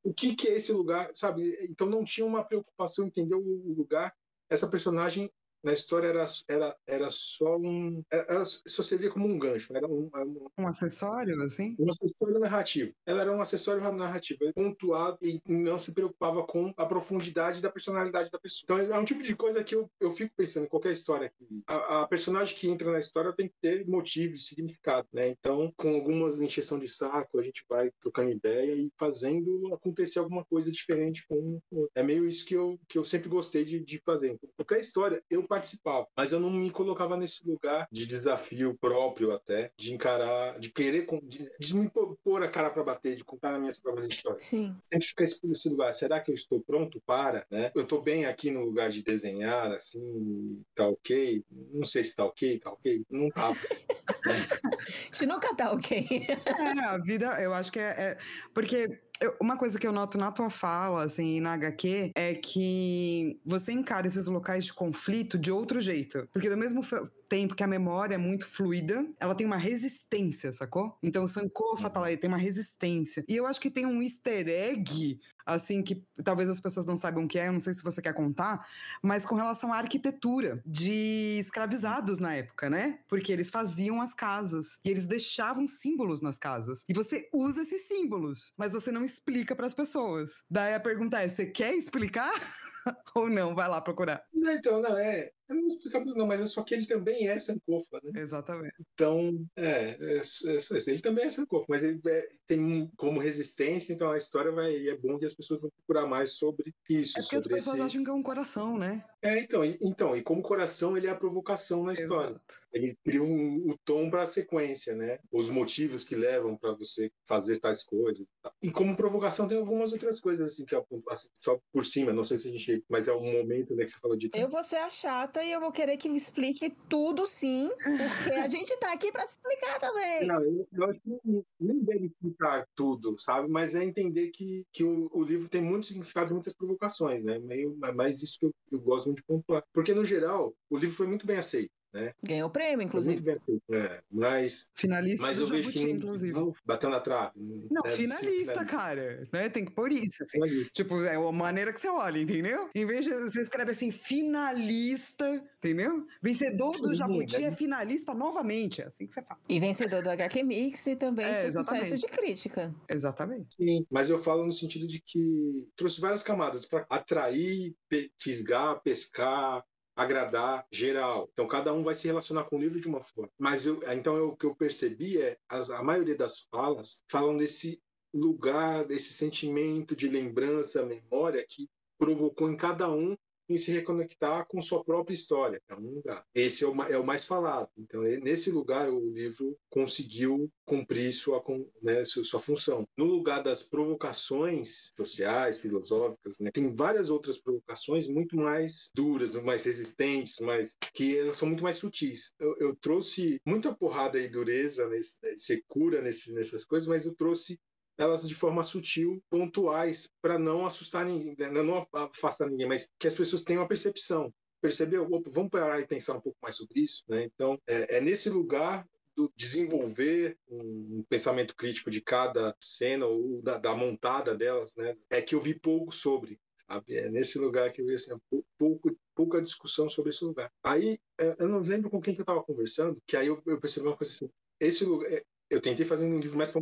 S3: o que, que é esse lugar, sabe? Então não tinha uma preocupação em entender o lugar. Essa personagem na história era, era, era só um. Ela só servia como um gancho. Era um, um,
S1: um acessório, assim?
S3: Um acessório narrativo. Ela era um acessório narrativo, pontuado e não se preocupava com a profundidade da personalidade da pessoa. Então é um tipo de coisa que eu, eu fico pensando em qualquer história. A, a personagem que entra na história tem que ter motivo e significado, né? Então, com algumas encheção de saco, a gente vai trocando ideia e fazendo acontecer alguma coisa diferente com. É meio isso que eu, que eu sempre gostei de, de fazer. Então, qualquer história, eu participava, mas eu não me colocava nesse lugar de desafio próprio até, de encarar, de querer, de, de me pôr a cara para bater, de contar as minhas próprias histórias.
S2: Sim.
S3: Sempre ficar nesse lugar, será que eu estou pronto para, né? Eu estou bem aqui no lugar de desenhar, assim, tá ok? Não sei se tá ok, tá ok? Não tá.
S2: Isso nunca tá ok.
S1: é, a vida, eu acho que é, é porque eu, uma coisa que eu noto na tua fala, assim, na HQ, é que você encara esses locais de conflito de outro jeito. Porque do mesmo tempo que a memória é muito fluida, ela tem uma resistência, sacou? Então o Sankofa tá lá, ele tem uma resistência. E eu acho que tem um easter egg assim, que talvez as pessoas não saibam o que é, eu não sei se você quer contar, mas com relação à arquitetura de escravizados na época, né? Porque eles faziam as casas e eles deixavam símbolos nas casas. E você usa esses símbolos, mas você não explica para as pessoas. Daí a pergunta é: você quer explicar? Ou não? Vai lá procurar.
S3: Não, então, não, é. Eu não explicar não, mas é só que ele também é Sankofa, né?
S1: Exatamente.
S3: Então, é, é, é, ele também é Sankofa, mas ele é, tem como resistência, então a história vai. É bom que as pessoas vão procurar mais sobre isso.
S1: É porque as pessoas
S3: esse...
S1: acham que é um coração, né?
S3: É, então, e, então, e como coração, ele é a provocação na história. Ele cria um, o tom para a sequência, né? Os motivos que levam para você fazer tais coisas. E como provocação, tem algumas outras coisas, assim, que é assim, só por cima, não sei se a gente. Mas é um momento né, que você falou de.
S2: Eu vou ser a chata e eu vou querer que me explique tudo, sim, porque a gente tá aqui para explicar também.
S3: Não, eu, eu acho que nem deve explicar tudo, sabe? Mas é entender que, que o, o livro tem muito significado e muitas provocações, né? Meio, é mais isso que eu, eu gosto muito de pontuar. Porque, no geral, o livro foi muito bem aceito. Né?
S2: Ganhou prêmio, inclusive.
S3: É, mas,
S1: finalista
S3: mas eu vejo que
S1: inclusive.
S3: bateu na trave.
S1: Não, finalista, cara. Né? Tem que pôr isso. Assim. Tipo, é a maneira que você olha, entendeu? Em vez de você escreve assim, finalista, entendeu? Vencedor Sim, do Jabuti é finalista novamente. É assim que você fala.
S2: E vencedor do HQ Mix e também é, sucesso de crítica.
S1: Exatamente.
S3: Sim, mas eu falo no sentido de que trouxe várias camadas para atrair, fisgar, pescar, agradar geral. Então cada um vai se relacionar com o livro de uma forma. Mas eu, então eu, o que eu percebi é a, a maioria das falas falam desse lugar, desse sentimento de lembrança, memória que provocou em cada um em se reconectar com sua própria história. É um lugar. Esse é o, é o mais falado. Então, nesse lugar, o livro conseguiu cumprir sua, né, sua função. No lugar das provocações sociais, filosóficas, né, tem várias outras provocações muito mais duras, mais resistentes, mais que elas são muito mais sutis. Eu, eu trouxe muita porrada e dureza, nesse, secura nesse, nessas coisas, mas eu trouxe elas de forma sutil, pontuais, para não assustar ninguém, né, não afastar ninguém, mas que as pessoas tenham a percepção. Percebeu? Opa, vamos parar e pensar um pouco mais sobre isso. Né? Então, é, é nesse lugar do desenvolver um, pensamento crítico de cada cena ou da, da, montada delas, né? É que eu vi pouco sobre, sabe? É nesse lugar que eu vi assim, pouco, pouca discussão sobre esse lugar. Aí, é, eu não lembro com quem que eu estava conversando, que aí eu, eu percebi uma coisa assim, esse lugar, é, eu tentei fazer um livro mais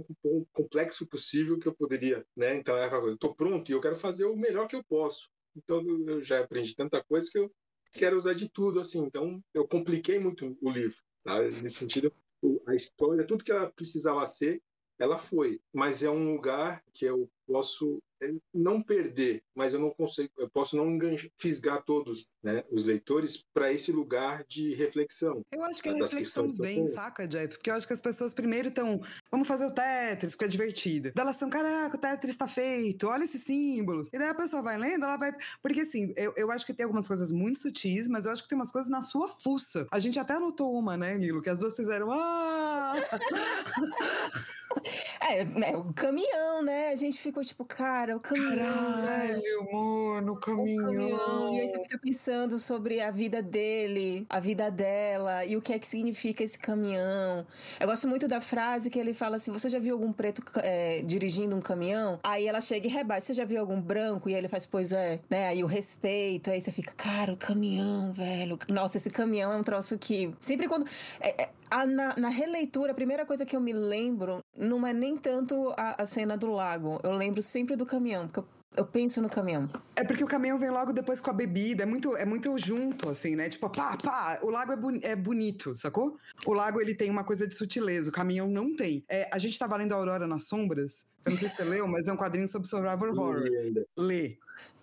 S3: complexo possível que eu poderia, né? Então é eu tô pronto e eu quero fazer o melhor que eu posso. Então eu já aprendi tanta coisa que eu quero usar de tudo, assim. Então eu compliquei muito o livro, tá? Nesse sentido, a história, tudo que ela precisava ser, ela foi. Mas é um lugar que eu posso é, não perder, mas eu não consigo, eu posso não fisgar todos, né, os leitores para esse lugar de reflexão.
S1: Eu acho que a reflexão vem, saca, Jeff? Porque eu acho que as pessoas primeiro estão, vamos fazer o Tetris, porque é divertido. Daí elas estão, caraca, o Tetris está feito, olha esses símbolos. E daí a pessoa vai lendo, ela vai. Porque assim, eu, eu acho que tem algumas coisas muito sutis, mas eu acho que tem umas coisas na sua fuça. A gente até anotou uma, né, Nilo, que as duas fizeram. Ah!
S2: é, é, o caminhão, né? A gente ficou tipo, cara, o caminhão.
S1: Caralho, mano, o caminhão. o caminhão.
S2: E aí você fica pensando sobre a vida dele, a vida dela e o que é que significa esse caminhão. Eu gosto muito da frase que ele fala assim: você já viu algum preto é, dirigindo um caminhão? Aí ela chega e rebate: você já viu algum branco? E ele faz, pois é, né? Aí o respeito, aí você fica, cara, o caminhão, velho. Nossa, esse caminhão é um troço que. Sempre quando. É, é, a, na, na, releitura, a primeira coisa que eu me lembro não é nem tanto a, a cena do lago. Eu lembro sempre do caminhão, porque eu eu penso no caminhão.
S1: É porque o caminhão vem logo depois com a bebida, é muito, é muito junto, assim, né? Tipo, pá, pá, o lago é, boni é bonito, sacou? O lago, ele tem uma coisa de sutileza, o caminhão não tem. É, a gente tá lendo a Aurora nas Sombras, eu não sei se você leu, mas é um quadrinho sobre survival horror. Lê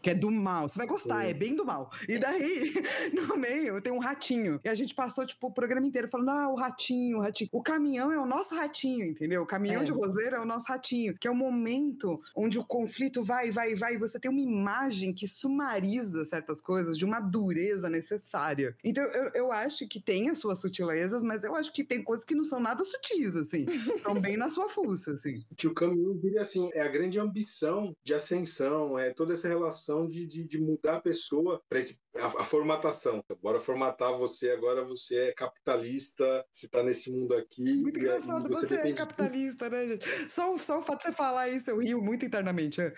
S1: que é do mal. Você vai gostar, é bem do mal. E daí, no meio, tem um ratinho. E a gente passou, tipo, o programa inteiro falando: ah, o ratinho, o ratinho. O caminhão é o nosso ratinho, entendeu? O caminhão é. de roseira é o nosso ratinho, que é o momento onde o conflito vai, vai, vai, e você tem uma imagem que sumariza certas coisas de uma dureza necessária. Então, eu, eu acho que tem as suas sutilezas, mas eu acho que tem coisas que não são nada sutis, assim. Estão bem na sua fuça, assim.
S3: Que o caminho vira assim, é a grande ambição de ascensão, é toda essa relação de, de, de mudar a pessoa para a, a, formatação. Bora formatar você, agora você é capitalista, você está nesse mundo aqui.
S1: Muito engraçado, você, você é capitalista, né, gente? Só, só o fato de você falar isso, eu rio muito internamente. É.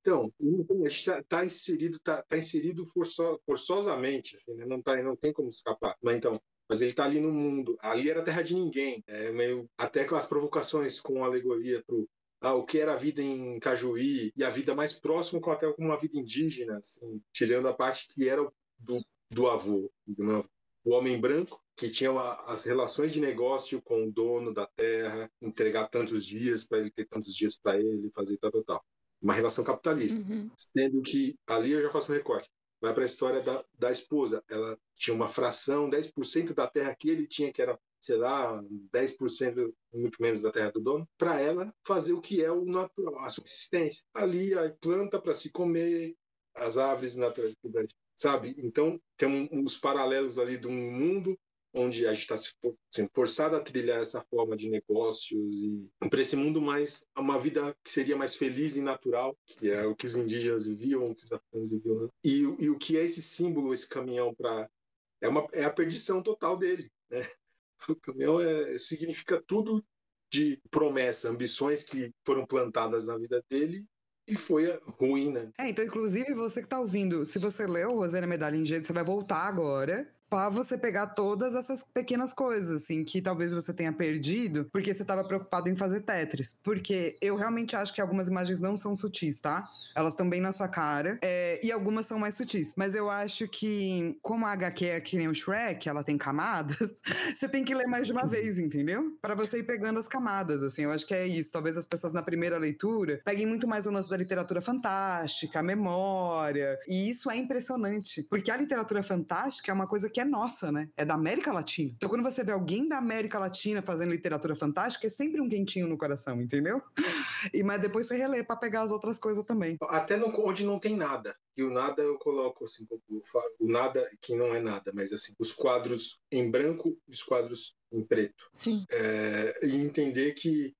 S3: Então, a gente está tá inserido, tá, tá inserido forço, forçosamente, assim, né? não, tá, não tem como escapar. Mas então, mas ele está ali no mundo. Ali era terra de ninguém. É meio até com as provocações com alegoria pro ah, o que era a vida em Cajuí e a vida mais próxima com até como uma vida indígena, assim, tirando a parte que era do, do avô, do o homem branco que tinha as relações de negócio com o dono da terra, entregar tantos dias para ele ter tantos dias para ele, fazer tal, tal, tal. Uma relação capitalista. Uhum. Sendo que ali eu já faço um recorte. Vai para a história da, da esposa. Ela tinha uma fração, 10% da terra que ele tinha, que era sei lá, 10%, muito menos da terra do dono, para ela fazer o que é o natural, a subsistência. Ali a planta para se comer, as árvores naturais, sabe? Então, tem os paralelos ali de um mundo onde a gente está sendo forçado a trilhar essa forma de negócios e para esse mundo mais uma vida que seria mais feliz e natural que é o que os indígenas viviam, o que os africanos viviam né? e, e o que é esse símbolo, esse caminhão para é uma é a perdição total dele, né? O caminhão é, significa tudo de promessa, ambições que foram plantadas na vida dele e foi ruim, né?
S1: É, então, inclusive, você que tá ouvindo, se você leu Rosana Medalha em Gênero, você vai voltar agora para você pegar todas essas pequenas coisas, assim, que talvez você tenha perdido porque você estava preocupado em fazer Tetris. Porque eu realmente acho que algumas imagens não são sutis, tá? Elas estão bem na sua cara. É, e algumas são mais sutis. Mas eu acho que, como a HQ é que nem o Shrek, ela tem camadas, você tem que ler mais de uma vez, entendeu? Para você ir pegando as camadas, assim. Eu acho que é isso. Talvez as pessoas na primeira leitura peguem muito mais o lance da literatura fantástica, a memória. E isso é impressionante. Porque a literatura fantástica é uma coisa que é nossa, né? É da América Latina. Então, quando você vê alguém da América Latina fazendo literatura fantástica, é sempre um quentinho no coração, entendeu? E, mas depois você relê para pegar as outras coisas também.
S3: Até no, onde não tem nada. E o nada eu coloco assim, o, o nada que não é nada, mas assim, os quadros em branco e os quadros em preto.
S2: Sim.
S3: É, e entender que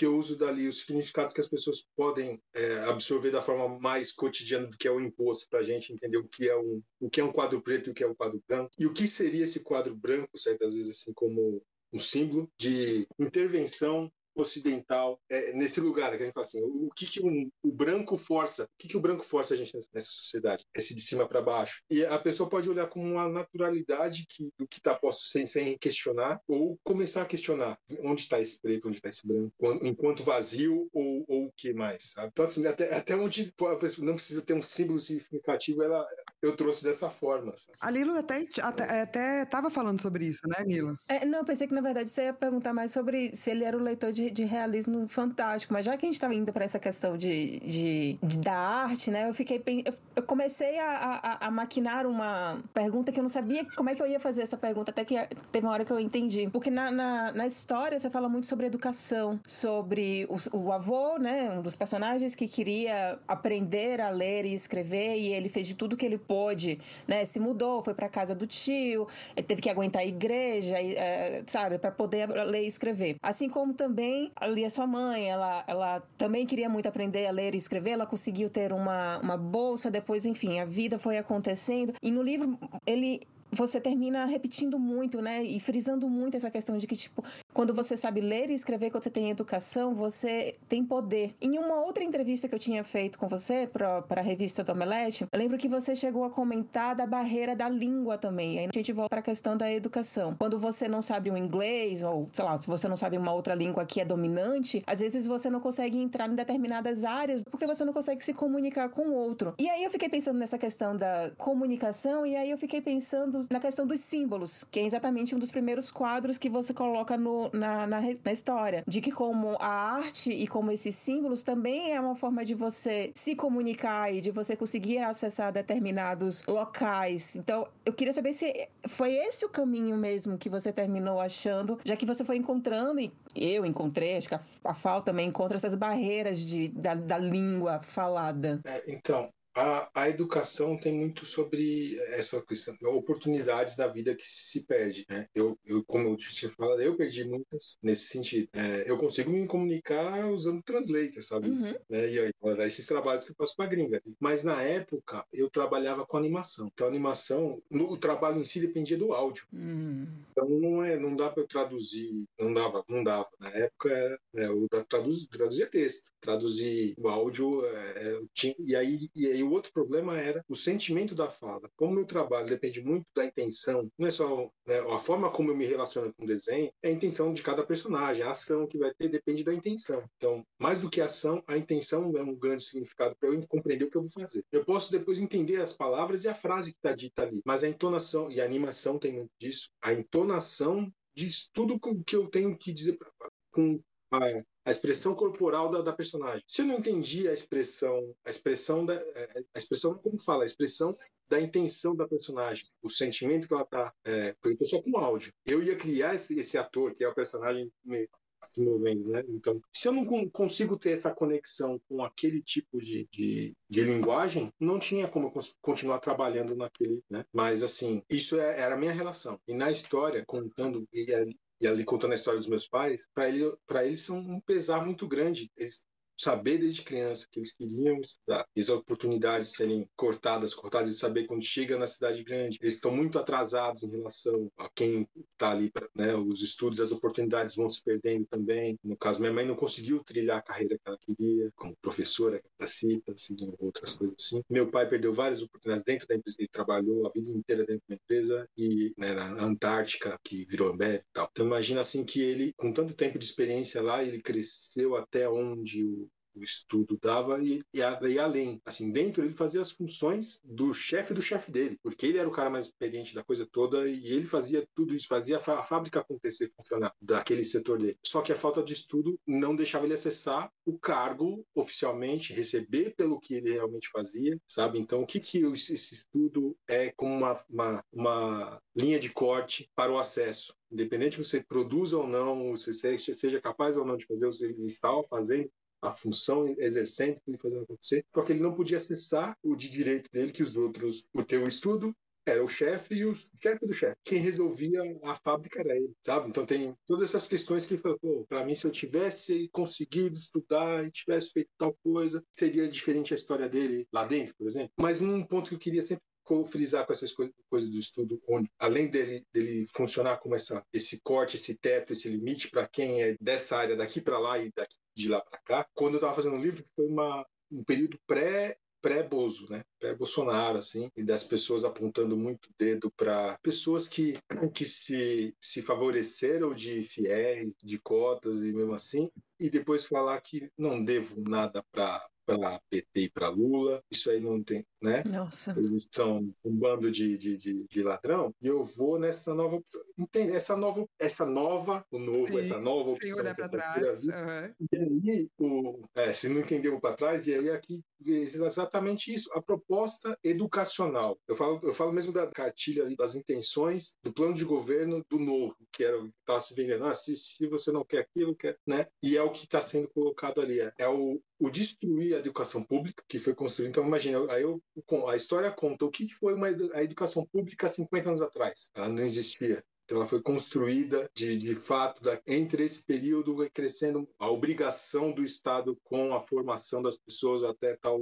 S3: que eu uso dali os significados que as pessoas podem é, absorver da forma mais cotidiana do que é o imposto para a gente entender o que é um o que é um quadro preto e o que é um quadro branco. E o que seria esse quadro branco certas vezes assim como um símbolo de intervenção ocidental é, nesse lugar que a gente fala assim o, que, que um, o branco força o que, que o branco força a gente nessa sociedade esse de cima para baixo e a pessoa pode olhar com uma naturalidade que, do que está posto sem, sem questionar ou começar a questionar onde está esse preto onde está esse branco enquanto vazio ou, ou o que mais sabe? então assim, até, até onde a pessoa não precisa ter um símbolo significativo ela eu trouxe dessa forma. Sabe?
S1: A Lilo até, até, até tava falando sobre isso, né, Lilo?
S2: É, não, eu pensei que na verdade você ia perguntar mais sobre se ele era o leitor de, de realismo fantástico, mas já que a gente estava indo para essa questão de, de, de, da arte, né, eu fiquei eu, eu comecei a, a, a, maquinar uma pergunta que eu não sabia como é que eu ia fazer essa pergunta, até que teve uma hora que eu entendi. Porque na, na, na história você fala muito sobre educação, sobre o, o avô, né, um dos personagens que queria aprender a ler e escrever e ele fez de tudo que ele pôde, né? Se mudou, foi para casa do tio, teve que aguentar a igreja, é, sabe, para poder ler e escrever. Assim como também ali a sua mãe, ela, ela também queria muito aprender a ler e escrever, ela conseguiu ter uma, uma bolsa, depois, enfim, a vida foi acontecendo. E no livro, ele você termina repetindo muito, né? E frisando muito essa questão de que, tipo, quando você sabe ler e escrever, quando você tem educação, você tem poder. Em uma outra entrevista que eu tinha feito com você para a revista do Omelete, eu lembro que você chegou a comentar da barreira da língua também. Aí a gente volta para a questão da educação. Quando você não sabe o inglês, ou sei lá, se você não sabe uma outra língua que é dominante, às vezes você não consegue entrar em determinadas áreas porque você não consegue se comunicar com o outro. E aí eu fiquei pensando nessa questão da comunicação, e aí eu fiquei pensando na questão dos símbolos, que é exatamente um dos primeiros quadros que você coloca no, na, na, na história. De que como a arte e como esses símbolos também é uma forma de você se comunicar e de você conseguir acessar determinados locais. Então, eu queria saber se foi esse o caminho mesmo que você terminou achando, já que você foi encontrando, e eu encontrei, acho que a, a FAO também encontra essas barreiras de, da, da língua falada.
S3: É, então, a, a educação tem muito sobre essa questão, oportunidades da vida que se perde. Né? Eu, eu, como eu tinha falado, eu perdi muitas nesse sentido. É, eu consigo me comunicar usando translator, sabe? Uhum. Né? E aí, esses trabalhos que eu faço para gringa. Mas na época, eu trabalhava com animação. Então, a animação, no, o trabalho em si dependia do áudio.
S2: Uhum.
S3: Então, não, é, não dá para eu traduzir, não dava, não dava. Na época, era, né, eu traduz, traduzia texto, traduzir o áudio, é, tinha, e aí, e aí o outro problema era o sentimento da fala. Como meu trabalho depende muito da intenção, não é só né, a forma como eu me relaciono com o desenho, é a intenção de cada personagem, a ação que vai ter depende da intenção. Então, mais do que a ação, a intenção é um grande significado para eu compreender o que eu vou fazer. Eu posso depois entender as palavras e a frase que está dita ali, mas a entonação e a animação tem muito disso. A entonação diz tudo o que eu tenho que dizer com a, a expressão corporal da, da, personagem. Se eu não entendi a expressão, a expressão da, é, a expressão como fala, a expressão da intenção da personagem, o sentimento que ela tá, é, eu tô só com áudio. Eu ia criar esse, esse ator que é o personagem me, movendo, né? Então, se eu não consigo ter essa conexão com aquele tipo de, de, de linguagem, não tinha como eu continuar trabalhando naquele, né? Mas assim, isso é, era a minha relação. E na história, contando e e ali contando a história dos meus pais, para ele, para eles são um pesar muito grande. Eles saber desde criança que eles queriam estudar, e as oportunidades serem cortadas, cortadas, e saber quando chega na cidade grande, eles estão muito atrasados em relação a quem está ali, né, os estudos, as oportunidades vão se perdendo também. No caso, minha mãe não conseguiu trilhar a carreira que ela queria, como professora, da assim, outras coisas assim. Meu pai perdeu várias oportunidades dentro da empresa, ele trabalhou a vida inteira dentro da empresa e né, na Antártica, que virou Ambev e tal. Então imagina assim que ele, com tanto tempo de experiência lá, ele cresceu até onde o o estudo dava e, e, e, além. Assim, dentro ele fazia as funções do chefe do chefe dele, porque ele era o cara mais experiente da coisa toda e ele fazia tudo isso, fazia a fábrica acontecer, funcionar daquele setor dele. Só que a falta de estudo não deixava ele acessar o cargo oficialmente, receber pelo que ele realmente fazia, sabe? Então, o que que esse estudo é como uma, uma, uma linha de corte para o acesso? independente se você produza ou não, se você seja capaz ou não de fazer o que ele estava fazendo, a função exercendo e fazendo acontecer, porque ele não podia acessar o de direito dele que os outros, o estudo, era o chefe e o chefe do chefe. Quem resolvia a fábrica era ele, sabe? Então tem todas essas questões que ele falou, pô, pra mim se eu tivesse conseguido estudar e tivesse feito tal coisa, seria diferente a história dele lá dentro, por exemplo. Mas um ponto que eu queria sempre frisar com essas coisas, coisas do estudo, onde além dele, dele funcionar como essa, esse corte, esse teto, esse limite para quem é dessa área daqui para lá e daqui de lá para cá, quando eu estava fazendo o livro, foi uma, um período pré pré-Bozo, né? Pré-Bolsonaro, assim, e das pessoas apontando muito dedo para pessoas que, que se, se favoreceram de fiéis, de cotas e mesmo assim, e depois falar que não devo nada para para PT e para Lula, isso aí não tem, né?
S2: Nossa.
S3: Eles estão um bando de, de, de, de, ladrão, e eu vou nessa nova, entende? Essa nova, essa nova, o novo, sim, essa nova opção.
S1: Sem olhar para trás. Uhum.
S3: E aí, o, é, se não entendeu para trás, e aí aqui exatamente isso, a proposta educacional. Eu falo, eu falo mesmo da cartilha ali, das intenções do plano de governo do novo, que era estava se vendendo. Ah, se, se você não quer aquilo, quer, né? E é o que está sendo colocado ali. É, é o, o destruir a educação pública que foi construída. Então, imagina, aí eu, a história conta o que foi uma, a educação pública 50 anos atrás. Ela não existia. Então, ela foi construída de, de fato da, entre esse período crescendo a obrigação do Estado com a formação das pessoas até tal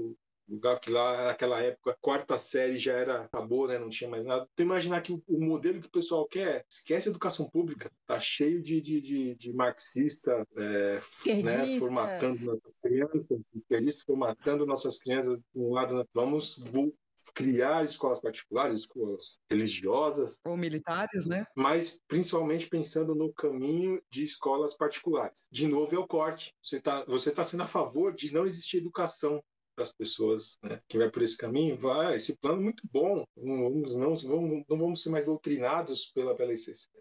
S3: lugar que lá naquela época quarta série já era acabou né não tinha mais nada então imaginar que o, o modelo que o pessoal quer esquece a educação pública tá cheio de, de, de, de marxista é, né, formatando nossas crianças formatando nossas crianças de um lado né? vamos criar escolas particulares, escolas religiosas.
S1: Ou militares, né?
S3: Mas principalmente pensando no caminho de escolas particulares. De novo, é o corte. Você está você tá sendo a favor de não existir educação as pessoas. Né? Quem vai por esse caminho, vai, esse plano é muito bom. Não vamos, não, vamos, não vamos ser mais doutrinados pela, pela,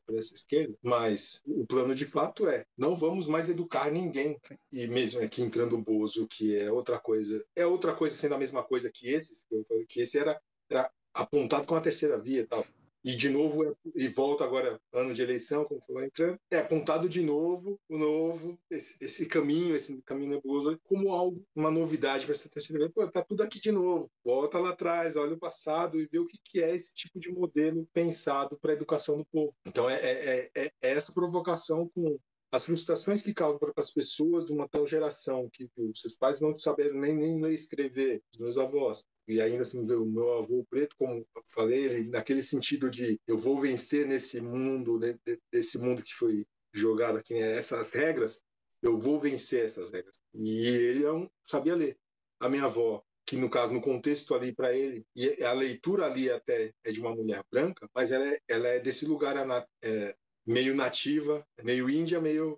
S3: pela essa esquerda, mas o plano de fato é: não vamos mais educar ninguém. Sim. E mesmo aqui entrando o Bozo, que é outra coisa, é outra coisa sendo a mesma coisa que esse, que eu falei que esse era, era apontado com a terceira via e tal e de novo é, e volta agora ano de eleição como falou entrando é apontado de novo o novo esse, esse caminho esse caminho nebuloso como algo uma novidade para essa terceira vez. Pô tá tudo aqui de novo. Volta lá atrás olha o passado e vê o que, que é esse tipo de modelo pensado para a educação do povo. Então é, é, é, é essa provocação com as frustrações que causam para as pessoas de uma tal geração que os seus pais não saberam nem, nem ler escrever, os meus avós, e ainda assim o meu avô preto, como falei, naquele sentido de eu vou vencer nesse mundo, né, desse mundo que foi jogado aqui, né, essas regras, eu vou vencer essas regras. E ele é um, sabia ler. A minha avó, que no caso, no contexto ali para ele, e a leitura ali até é de uma mulher branca, mas ela é, ela é desse lugar é, meio nativa, meio índia, meio,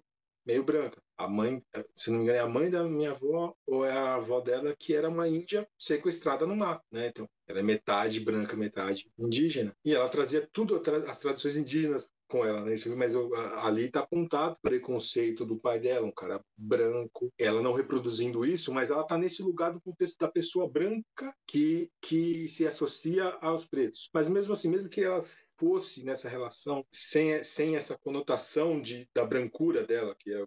S3: meio branca. A mãe, se não me engano, é a mãe da minha avó ou é a avó dela que era uma índia sequestrada no mato, né? Então, ela é metade branca, metade indígena. E ela trazia tudo, as tradições indígenas com ela, né? Mas eu, ali está apontado o preconceito do pai dela, um cara branco. Ela não reproduzindo isso, mas ela está nesse lugar do contexto da pessoa branca que, que se associa aos pretos. Mas mesmo assim, mesmo que ela fosse nessa relação sem, sem essa conotação de, da brancura dela, que é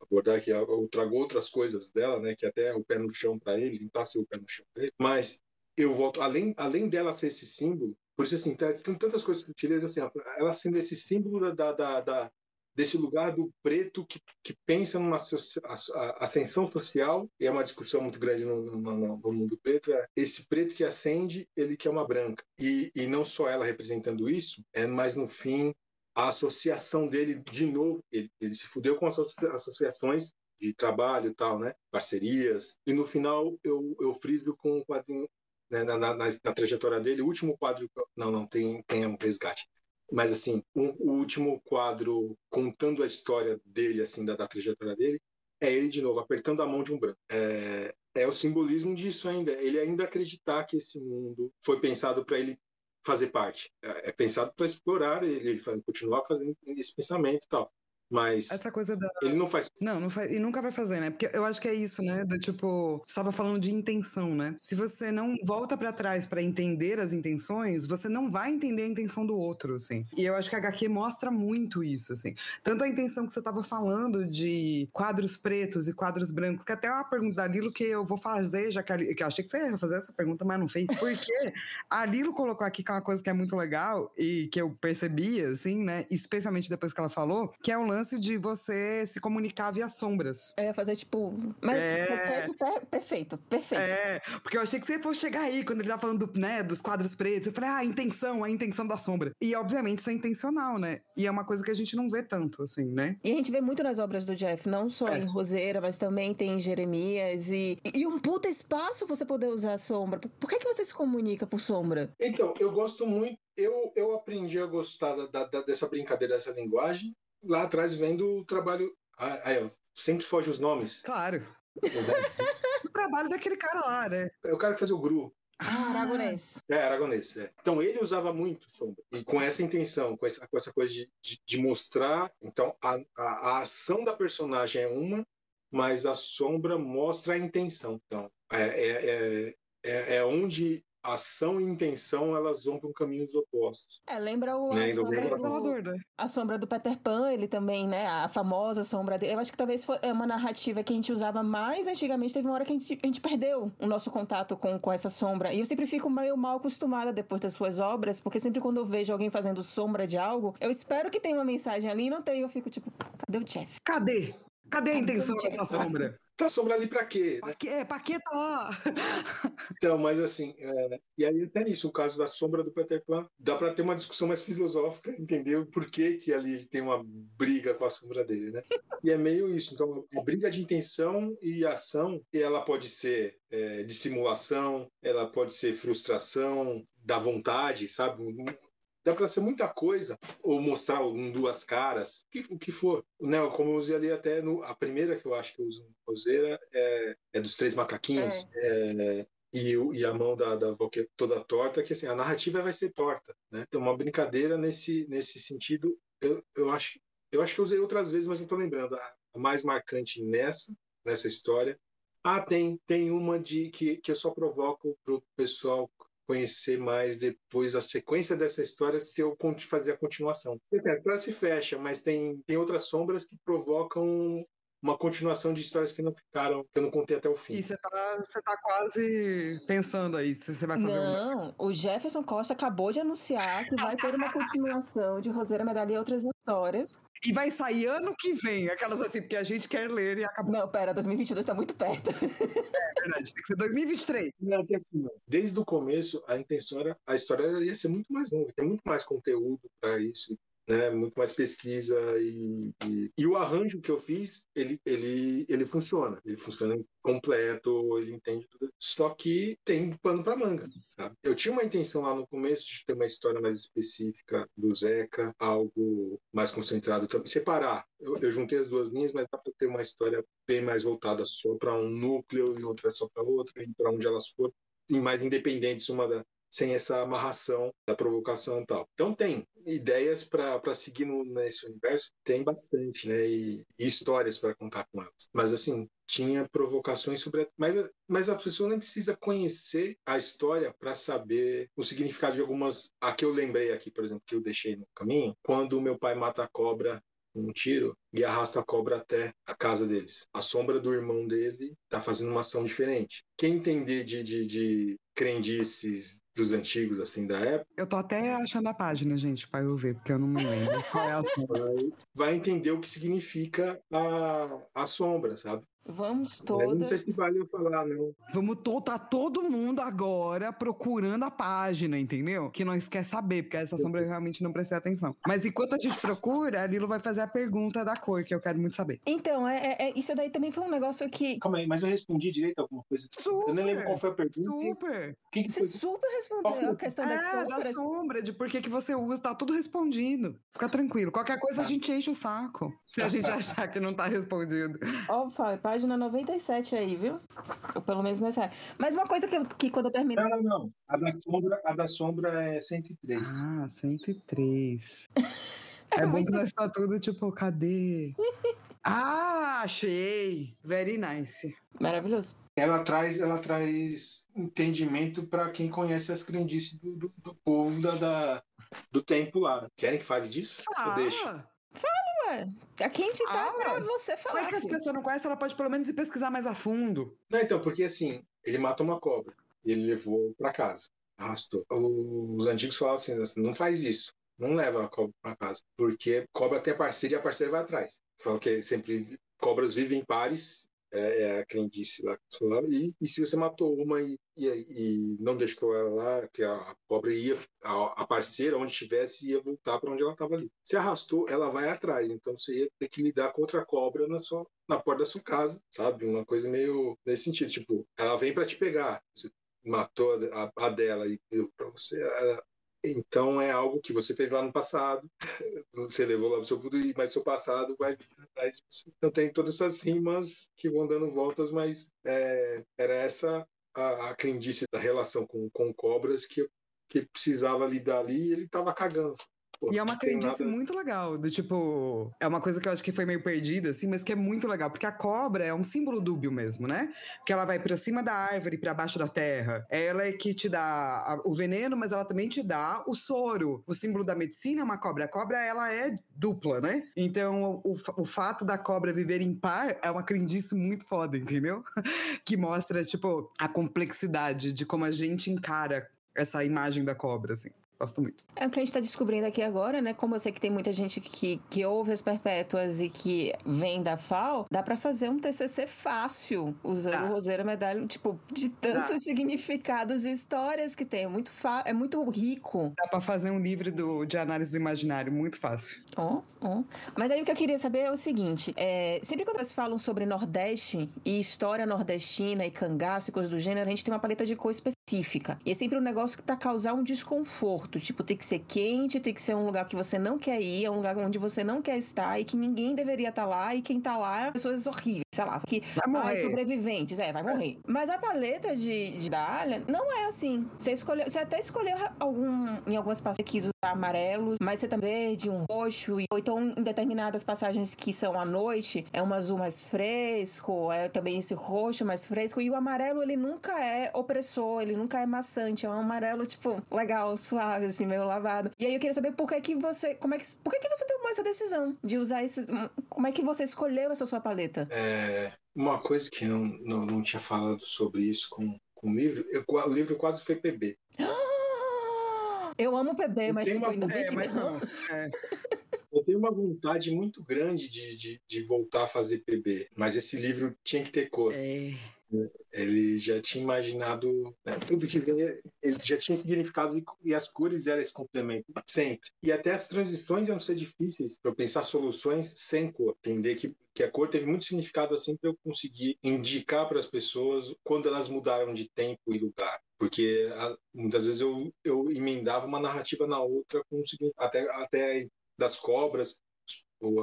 S3: abordar, que eu trago outras coisas dela, né, que até é o pé no chão para ele, ser o pé no chão para ele, mas eu volto, além, além dela ser esse símbolo, por isso assim, tem tantas coisas sutis, assim, ela sendo esse símbolo da, da, da, desse lugar do preto que, que pensa numa ascensão social, e é uma discussão muito grande no, no, no, mundo preto, é esse preto que acende, ele quer uma branca. E, e não só ela representando isso, é mas no fim a associação dele, de novo, ele, ele se fudeu com as associações de trabalho e tal, né? Parcerias. E no final eu, eu friso com o quadrinho, né, na, na, na, trajetória dele, o último quadro. Não, não, tem, tem um resgate. Mas, assim, um, o último quadro contando a história dele, assim, da, da trajetória dele, é ele de novo apertando a mão de um branco. É, é o simbolismo disso ainda. Ele ainda acreditar que esse mundo foi pensado para ele fazer parte. É, é pensado para explorar ele, ele continuar fazendo esse pensamento e tal. Mas
S1: essa coisa da
S3: ele não faz.
S1: Não, não faz e nunca vai fazer, né? Porque eu acho que é isso, né? Do tipo, estava falando de intenção, né? Se você não volta para trás para entender as intenções, você não vai entender a intenção do outro, assim. E eu acho que a HQ mostra muito isso, assim. Tanto a intenção que você estava falando de quadros pretos e quadros brancos, que até é uma pergunta da Lilo que eu vou fazer, já que, a, que eu achei que você ia fazer essa pergunta, mas não fez. Porque a Lilo colocou aqui que é uma coisa que é muito legal e que eu percebi, assim, né? Especialmente depois que ela falou, que é o lance lance de você se comunicar via sombras.
S2: É, fazer tipo. Mas é... perfeito, perfeito.
S1: É, porque eu achei que você fosse chegar aí quando ele tava falando do, né, dos quadros pretos. Eu falei, ah, a intenção, a intenção da sombra. E obviamente isso é intencional, né? E é uma coisa que a gente não vê tanto, assim, né?
S2: E a gente vê muito nas obras do Jeff, não só é. em Roseira, mas também tem em Jeremias. E, e um puta espaço você poder usar a sombra. Por que, que você se comunica por sombra?
S3: Então, eu gosto muito eu, eu aprendi a gostar da, da, dessa brincadeira, dessa linguagem, lá atrás vendo o trabalho. Aí, sempre foge os nomes.
S1: Claro. o trabalho daquele cara lá, né?
S3: É o cara que fazia o Gru.
S2: Ah, aragonês.
S3: É, aragonês. É. Então ele usava muito sombra. E com essa intenção, com essa, com essa coisa de, de, de mostrar. Então a, a, a, ação da personagem é uma, mas a sombra mostra a intenção. Então é, é, é, é, é onde ação e intenção elas vão para caminhos opostos.
S2: É, lembra o né? a, sombra do, né? a sombra do Peter Pan, ele também, né? A famosa sombra dele. Eu acho que talvez foi é uma narrativa que a gente usava mais antigamente. Teve uma hora que a gente, a gente perdeu o nosso contato com, com essa sombra. E eu sempre fico meio mal acostumada depois das suas obras, porque sempre quando eu vejo alguém fazendo sombra de algo, eu espero que tenha uma mensagem ali e não tem. Eu fico tipo, cadê o Jeff?
S1: Cadê? Cadê a intenção dessa sombra?
S3: Tá sombra ali pra quê?
S1: Né? Pra quê? É, pra quê tá lá?
S3: então, mas assim, é, e aí até nisso, o caso da sombra do Peter Pan, dá pra ter uma discussão mais filosófica, entendeu? Por que que ali tem uma briga com a sombra dele, né? E é meio isso, então, a briga de intenção e ação, e ela pode ser é, dissimulação, ela pode ser frustração, da vontade, sabe? Dá para ser muita coisa, ou mostrar um duas caras, o que, que for. Né, como eu usei ali até no, a primeira que eu acho que eu uso no Roseira é, é dos três macaquinhos. É. É, e, e, a mão da, da é toda torta, que assim, a narrativa vai ser torta, né? Então, uma brincadeira nesse, nesse sentido, eu, eu, acho, eu acho que eu usei outras vezes, mas não estou lembrando. A, a mais marcante nessa, nessa história. Ah, tem, tem uma de que, que eu só provoco pro pessoal conhecer mais depois a sequência dessa história se eu fazer a continuação. Assim, a história se fecha, mas tem, tem outras sombras que provocam uma continuação de histórias que não ficaram, que eu não contei até o fim.
S1: E você tá, você tá quase pensando aí se você vai fazer
S2: Não, uma... o Jefferson Costa acabou de anunciar que vai ter uma continuação de Roseira Medalha e outras histórias.
S1: E vai sair ano que vem, aquelas assim, porque a gente quer ler e acabou.
S2: Não, pera, 2022 tá muito perto.
S1: É verdade, tem que ser 2023. Não,
S3: porque assim, desde o começo, a intenção era, a história ia ser muito mais longa, tem muito mais conteúdo para isso, né, muito mais pesquisa e, e, e, o arranjo que eu fiz ele, ele, ele funciona. Ele funciona completo ele entende tudo. Só que tem pano para manga sabe? eu tinha uma intenção lá no começo de ter uma história mais específica do Zeca algo mais concentrado também. Separar. Eu, eu juntei as duas linhas mas dá para ter uma história bem mais voltada só para um núcleo e outra só para outra e para onde elas forem mais independentes uma da, sem essa amarração da provocação e tal. Então tem ideias para seguir no, nesse universo, tem bastante, né? E, e histórias para contar com elas. Mas assim, tinha provocações sobre. Mas, mas a pessoa nem precisa conhecer a história para saber o significado de algumas. A que eu lembrei aqui, por exemplo, que eu deixei no caminho, quando meu pai mata a cobra um tiro e arrasta a cobra até a casa deles. A sombra do irmão dele está fazendo uma ação diferente. Quem entender de, de, de crendices dos antigos, assim, da época.
S1: Eu tô até achando a página, gente, pra eu ver, porque eu não me lembro. Qual é a
S3: vai, vai entender o que significa a, a sombra, sabe?
S2: Vamos
S3: Eu
S2: todas.
S3: não sei se vale eu falar, não.
S1: Vamos to tá todo mundo agora procurando a página, entendeu? Que nós quer saber, porque essa sombra eu realmente não prestei atenção. Mas enquanto a gente procura, a Lilo vai fazer a pergunta da cor, que eu quero muito saber.
S2: Então, é, é- é- isso daí também foi um negócio que.
S3: Calma aí, mas eu respondi direito alguma coisa. Eu nem lembro qual foi a pergunta.
S1: Super!
S3: Que, que
S2: Você
S3: foi?
S2: super respondeu a questão das
S1: É, da sombra, de por que, que você usa, tá tudo respondido. Fica tranquilo. Qualquer coisa a
S3: Tá.
S1: gente enche o saco. Se a gente achar que não tá respondido.
S2: Ó, Fábio, página 97 aí, viu? Ou pelo menos nessa área. Mas uma coisa que, eu- que quando eu terminei.
S3: Não, não, não. A da sombra, a da sombra é 103.
S1: Ah, 103. É bom que nós tá tudo tipo, cadê? Ah, achei! Very nice.
S2: Maravilhoso.
S3: Ela traz, ela traz entendimento para quem conhece as crendices do, do, do povo da, da- do tempo lá. Querem que fale disso? Ou deixa?
S1: Fala!
S2: Ué, aqui a gente tá
S1: Ah,
S2: pra você
S1: Como
S2: falar.
S1: é que as pessoas não conhecem? Ela pode pelo menos ir pesquisar mais a fundo.
S3: Não, então, porque assim, ele matou uma cobra e ele levou para casa, arrastou. Os antigos falavam assim, não faz isso, não leva a cobra para casa, porque cobra tem a parceira e a parceira vai atrás. Falam que sempre cobras vivem em pares, é, é a crendice lá que e, e se você matou uma e, e, e não deixou ela lá, que a cobra ia, a, a parceira, onde estivesse, ia voltar para onde ela estava ali. Se arrastou, ela vai atrás, então você ia ter que lidar com outra cobra na sua na porta da sua casa, sabe? Uma coisa meio nesse sentido, tipo, ela vem para te pegar, você matou a, a- a dela e deu para você. ela- Então é algo que você fez lá no passado, você levou lá pro seu futuro, mas seu passado vai vir atrás de você. Então tem todas essas rimas que vão dando voltas, mas é, era essa a, a crendice da relação com, com cobras que, que precisava lidar ali e ele tava cagando. Pô,
S1: E é uma crendice
S3: nada-
S1: muito legal, do tipo, é uma coisa que eu acho que foi meio perdida, assim, mas que é muito legal, porque a cobra é um símbolo dúbio mesmo, né? Porque ela vai pra cima da árvore, pra baixo da terra. Ela é que te dá o veneno, mas ela também te dá o soro. O símbolo da medicina é uma cobra. A cobra, ela é dupla, né? Então, o, o fato da cobra viver em par é uma crendice muito foda, entendeu? que mostra, tipo, a complexidade de como a gente encara essa imagem da cobra, assim. Gosto muito.
S2: É o que a gente tá descobrindo aqui agora, né? Como eu sei que tem muita gente que, que ouve as perpétuas e que vem da FAO, dá pra fazer um TCC fácil usando
S1: Dá.
S2: o Roseira Medalha, tipo, de tantos significados e histórias que tem. É muito, fa- é muito rico.
S1: Dá pra fazer um livro do, de análise do imaginário, muito fácil.
S2: Ó, ó. Mas aí o que eu queria saber é o seguinte: é, sempre quando eles falam sobre Nordeste e história nordestina e cangaço e coisas do gênero, a gente tem uma paleta de cor específica. E é sempre um negócio pra causar um desconforto. Tipo, tem que ser quente, tem que ser um lugar que você não quer ir, é um lugar onde você não quer estar e que ninguém deveria estar lá. E quem tá lá é pessoas horríveis, sei lá, que
S1: Vai
S2: ah,
S1: morrer.
S2: sobreviventes, é, vai morrer. Mas a paleta de, de Dália não é assim. Você escolheu, você até escolheu algum, em algumas passagens amarelos, mas você também verde, um roxo, e- ou então em determinadas passagens que são à noite, é um azul mais fresco, é também esse roxo mais fresco, e o amarelo ele nunca é opressor, ele nunca é maçante, é um amarelo tipo legal, suave assim, meio lavado. E aí eu queria saber por que que você, como é que, por que que você tomou essa decisão de usar esses, como é que você escolheu essa sua paleta?
S3: É, uma coisa que eu não, não, não tinha falado sobre isso com, com o livro, eu- o livro quase foi PB.
S2: Eu amo PB, mas tipo,
S3: uma-
S2: ainda bem
S1: É,
S2: que
S1: mas
S2: não.
S1: não. É.
S3: Eu tenho uma vontade muito grande de, de, de voltar a fazer PB, mas esse livro tinha que ter cor.
S1: É.
S3: Ele já tinha imaginado né, tudo que veio, ele já tinha significado e, e as cores eram esse complemento sempre. E até as transições iam ser difíceis para eu pensar soluções sem cor. Entender que, que a cor teve muito significado assim para eu conseguir indicar para as pessoas quando elas mudaram de tempo e lugar. Porque muitas vezes eu, eu emendava uma narrativa na outra, até, até das cobras,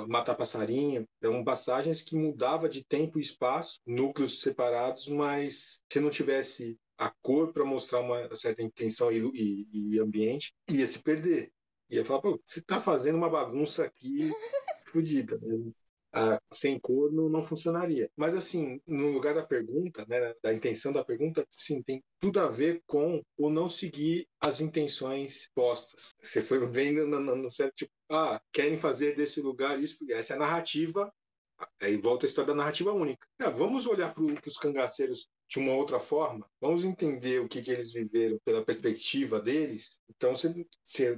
S3: matar passarinho, eram passagens que mudava de tempo e espaço, núcleos separados, mas se não tivesse a cor para mostrar uma certa intenção e, e- e ambiente, ia se perder. Ia falar, pô, você está fazendo uma bagunça aqui fodida. Sem cor não, funcionaria. Mas assim, no lugar da pergunta, né, da intenção da pergunta, sim, tem tudo a ver com o não seguir as intenções postas. Você foi vendo no, no, no certo tipo, ah, querem fazer desse lugar isso, essa é a narrativa. Aí volta a história da narrativa única. Ah, vamos olhar para os cangaceiros de uma outra forma, vamos entender o que, que eles viveram pela perspectiva deles. Então você,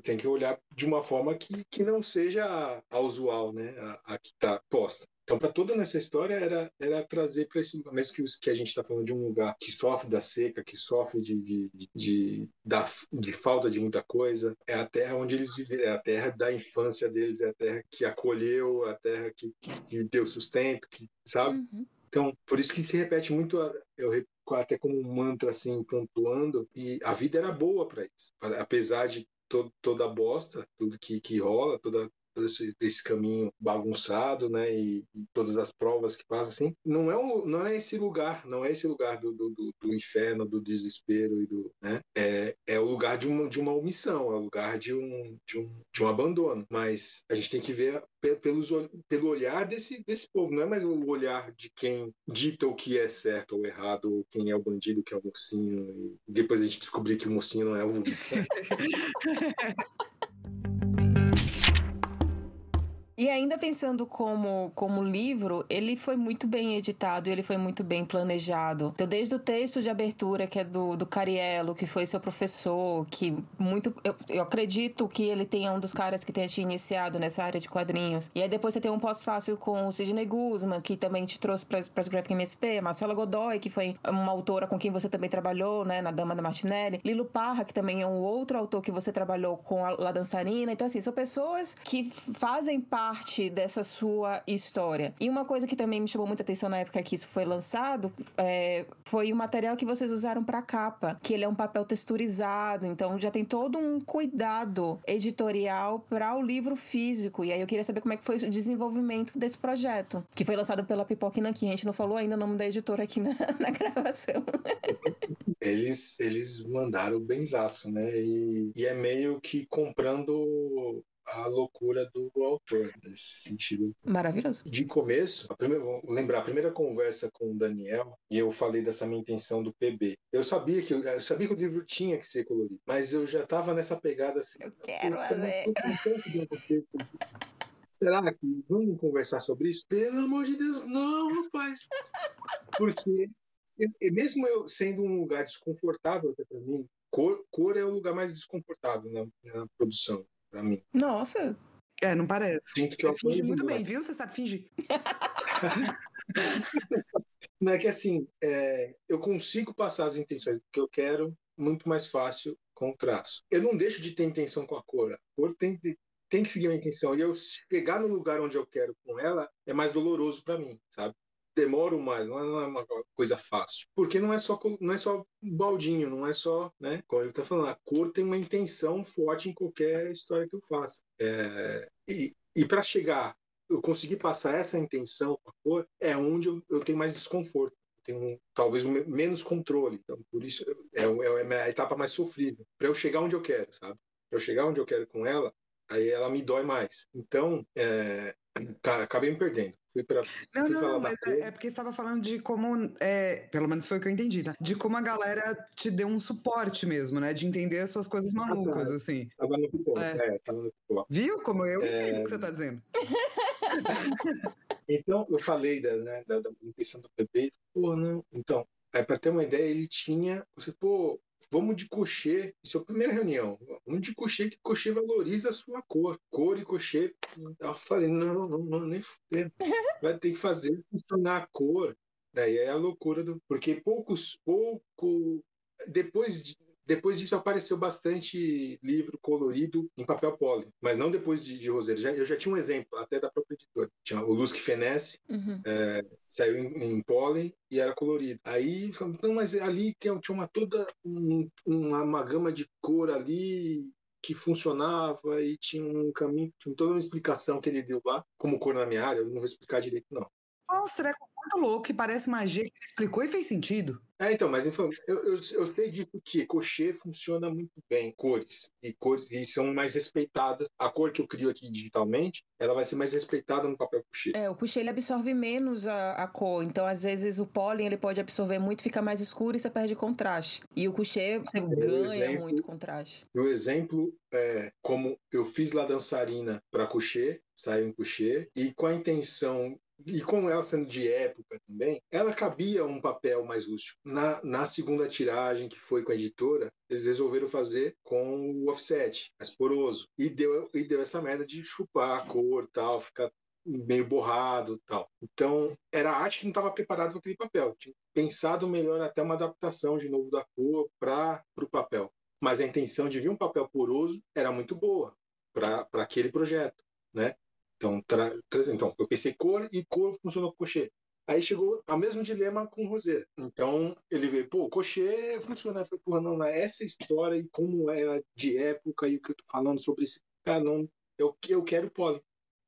S3: tem que olhar de uma forma que, que não seja a, a usual, né? A, a que está posta. Então, para toda nessa história, era, era trazer para esse mesmo que, que a gente está falando de um lugar que sofre da seca, que sofre de, de, de, da, de falta de muita coisa, é a terra onde eles viveram, é a terra da infância deles, é a terra que acolheu, a terra que, que deu sustento, que, sabe? Uhum. Então, por isso que se repete muito, eu até como um mantra, assim, pontuando, e a vida era boa para eles. Apesar de toda a bosta, tudo que, que rola, toda, desse, desse caminho bagunçado, né, e, e, todas as provas que passam assim, não é um, não é esse lugar, não é esse lugar do, do, do, inferno, do desespero e do, né, é, é o lugar de uma, de uma omissão, é o lugar de um, de um, de um abandono. Mas a gente tem que ver pelos, pelo olhar desse, desse povo, não é mais o olhar de quem dita o que é certo ou errado, ou quem é o bandido, quem é o mocinho, e depois a gente descobrir que o mocinho não é o
S2: E ainda pensando como, como livro, ele foi muito bem editado, ele foi muito bem planejado. Então, desde o texto de abertura, que é do, do Cariello, que foi seu professor, que muito. Eu, eu acredito que ele tenha um dos caras que tenha te iniciado nessa área de quadrinhos. E aí depois você tem um pós-fácil com o Sidney Guzman, que também te trouxe para as Graphic MSP, Marcela Godoy, que foi uma autora com quem você também trabalhou, né, na Dama da Martinelli, Lilo Parra, que também é um outro autor que você trabalhou com a La Dançarina. Então, assim, são pessoas que fazem parte parte dessa sua história. E uma coisa que também me chamou muita atenção na época que isso foi lançado é, foi o material que vocês usaram para capa, que ele é um papel texturizado, então já tem todo um cuidado editorial para o livro físico. E aí eu queria saber como é que foi o desenvolvimento desse projeto, que foi lançado pela Pipoca Nankin. A gente não falou ainda o nome da editora aqui na, na gravação.
S3: Eles, eles mandaram benzaço, né? E, e é meio que comprando a loucura do autor, nesse sentido.
S2: Maravilhoso.
S3: De começo, a primeira, vou lembrar, a primeira conversa com o Daniel, e eu falei dessa minha intenção do PB. Eu sabia que, eu sabia que o livro tinha que ser colorido, mas eu já estava nessa pegada assim.
S2: Eu quero fazer.
S3: Será que vamos conversar sobre isso? Pelo amor de Deus, não, rapaz. Porque mesmo eu sendo um lugar desconfortável até para mim, cor, cor é o lugar mais desconfortável na, na produção para mim.
S2: Nossa!
S1: É, não parece.
S3: Sinto que eu
S1: finge muito bem, viu? Você sabe fingir.
S3: não é que assim, é, eu consigo passar as intenções que eu quero muito mais fácil com o traço. Eu não deixo de ter intenção com a cor. A cor tem, tem que seguir a intenção. E eu chegar no lugar onde eu quero com ela é mais doloroso para mim, sabe? Demoro mais, não é uma coisa fácil. Porque não é só não é só baldinho, não é só, né? Como ele está falando, a cor tem uma intenção forte em qualquer história que eu faça. É, e e para chegar, eu conseguir passar essa intenção com a cor, é onde eu, eu tenho mais desconforto. Tenho talvez menos controle. Então, por isso, é, é, é a etapa mais sofrível. Para eu chegar onde eu quero, sabe? Para eu chegar onde eu quero com ela, aí ela me dói mais. Então, é, acabei me perdendo. Pra,
S1: não, não, não, mas é, é, porque estava falando de como, é, pelo menos foi o que eu entendi, tá? De como a galera te deu um suporte mesmo, né? De entender as suas coisas malucas, ah, tá. assim.
S3: Tava no pipoca, é. é, tava no pipoca.
S1: Viu como eu é... entendo o que você tá dizendo?
S3: então, eu falei da, né, da, da intenção do bebê, pô, não. Então, é, para ter uma ideia, ele tinha, você, pô, Vamos de cochê, isso é a primeira reunião. Vamos de cochê, que cochê valoriza a sua cor. Cor e cochê. Eu falei, não, não, não nem fudendo. Vai ter que fazer funcionar a cor. Daí é a loucura do. Porque poucos, pouco. Depois de, depois disso apareceu bastante livro colorido em papel pólen, mas não depois de, de Roseiro. Já, eu já tinha um exemplo, até da própria editora. Tinha o Luz que Fenece, uhum. é, saiu em, em pólen e era colorido. Aí, não, mas ali tinha uma toda um, uma, uma gama de cor ali que funcionava e tinha um caminho, tinha toda uma explicação que ele deu lá, como cor na minha área, eu não vou explicar direito, não.
S1: Trecos muito louco que parece magia que ele explicou e fez sentido.
S3: É, então, mas então, eu, eu, eu sei disso que cochê funciona muito bem, cores, e cores e são mais respeitadas. A cor que eu crio aqui digitalmente, ela vai ser mais respeitada no papel cochê.
S2: É, o cochê ele absorve menos a, a cor, então às vezes o pólen ele pode absorver muito, fica mais escuro e você perde contraste. E o cochê você ganha exemplo, muito contraste.
S3: O exemplo é como eu fiz lá dançarina para cochê, saiu em cochê, e com a intenção e com ela sendo de época também, ela cabia um papel mais rústico. Na, na segunda tiragem, que foi com a editora, eles resolveram fazer com o offset, mais poroso. E deu, e deu essa merda de chupar a cor tal, ficar meio borrado tal. Então, era a arte que não estava preparada para aquele papel. Tinha pensado melhor até uma adaptação de novo da cor para o papel. Mas a intenção de vir um papel poroso era muito boa para aquele projeto, né? Então, tra... então, eu pensei cor e cor funcionou com cochê. Aí chegou ao mesmo dilema com o roseira. Então, ele veio, pô, cochê funciona. Eu falei, porra, não, essa história e como é de época e o que eu tô falando sobre esse cara, não, eu, eu quero pólen.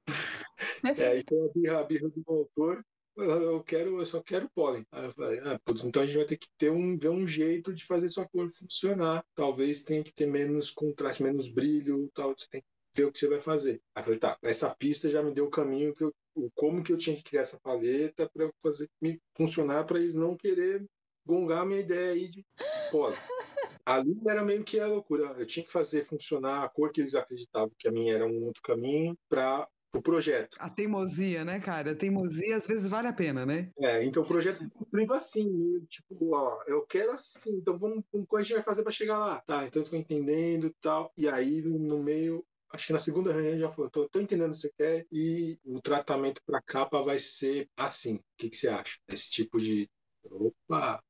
S3: é, foi a birra, a birra do autor, eu quero, eu só quero pólen. Aí eu falei, ah, putz, então a gente vai ter que ter um, ver um jeito de fazer sua cor funcionar. Talvez tenha que ter menos contraste, menos brilho, tal. Você tem que ver o que você vai fazer. Aí eu falei, tá, essa pista já me deu o caminho que eu, como que eu tinha que criar essa paleta para fazer me funcionar para eles não querer gongar a minha ideia aí de pólen. Ali era meio que a loucura. Eu tinha que fazer funcionar a cor que eles acreditavam que a minha era um outro caminho para o projeto.
S1: A teimosia, né, cara? A teimosia às vezes vale a pena, né?
S3: É, então o projeto é construído assim, tipo, ó, eu quero assim, então vamos, como a gente vai fazer para chegar lá? Tá, então eu estou entendendo e tal. E aí no meio acho que na segunda reunião já falou, tô, tô entendendo o que você quer e o tratamento para capa vai ser assim. O que, que você acha? Esse tipo de opa,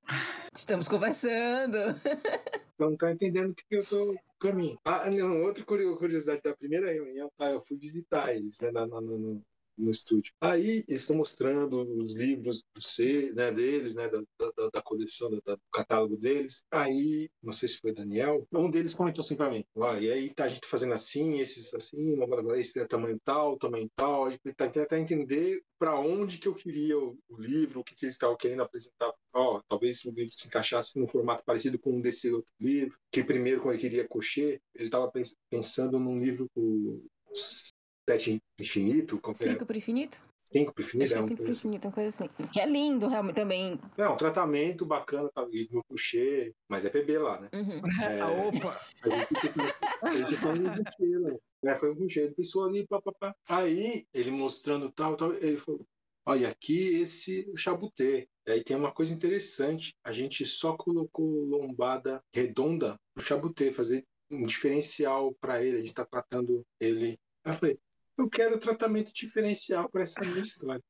S2: estamos conversando.
S3: então tá entendendo o que eu tô caminho. Ah, não, outra curiosidade da primeira reunião, tá? Eu fui visitar eles, né, na, na, no, no estúdio. Aí eles estão mostrando os livros do C, né, deles, né, da, da, da coleção, da, do catálogo deles. Aí, não sei se foi Daniel, um deles comentou assim para mim: ah, e aí tá a gente fazendo assim, esses assim, blá, blá, blá, esse é tamanho tal, tamanho tal. A gente tá tentar entender para onde que eu queria o, o, livro, o que, que eles estavam querendo apresentar. Ó, talvez o livro se encaixasse num formato parecido com um desse outro livro. Que primeiro, quando ele queria cocher, ele estava pensando num livro Sete Infinito.
S2: Cinco para Infinito?
S3: Cinco para Infinito.
S2: Acho é, é Cinco para Infinito, uma coisa assim. Que é lindo realmente também.
S3: É, um tratamento bacana, tá, no coucher, mas é PB lá, né?
S1: Uhum. É, ah, opa!
S3: A gente foi um coucher, né? É, foi um coucher, ele pensou ali, papapá. Aí, ele mostrando tal, tal, ele falou, olha, aqui esse o chabutê. Aí tem uma coisa interessante, a gente só colocou lombada redonda no chabutê, fazer um diferencial para ele, a gente está tratando ele. Aí eu falei, eu quero tratamento diferencial para essa minha história.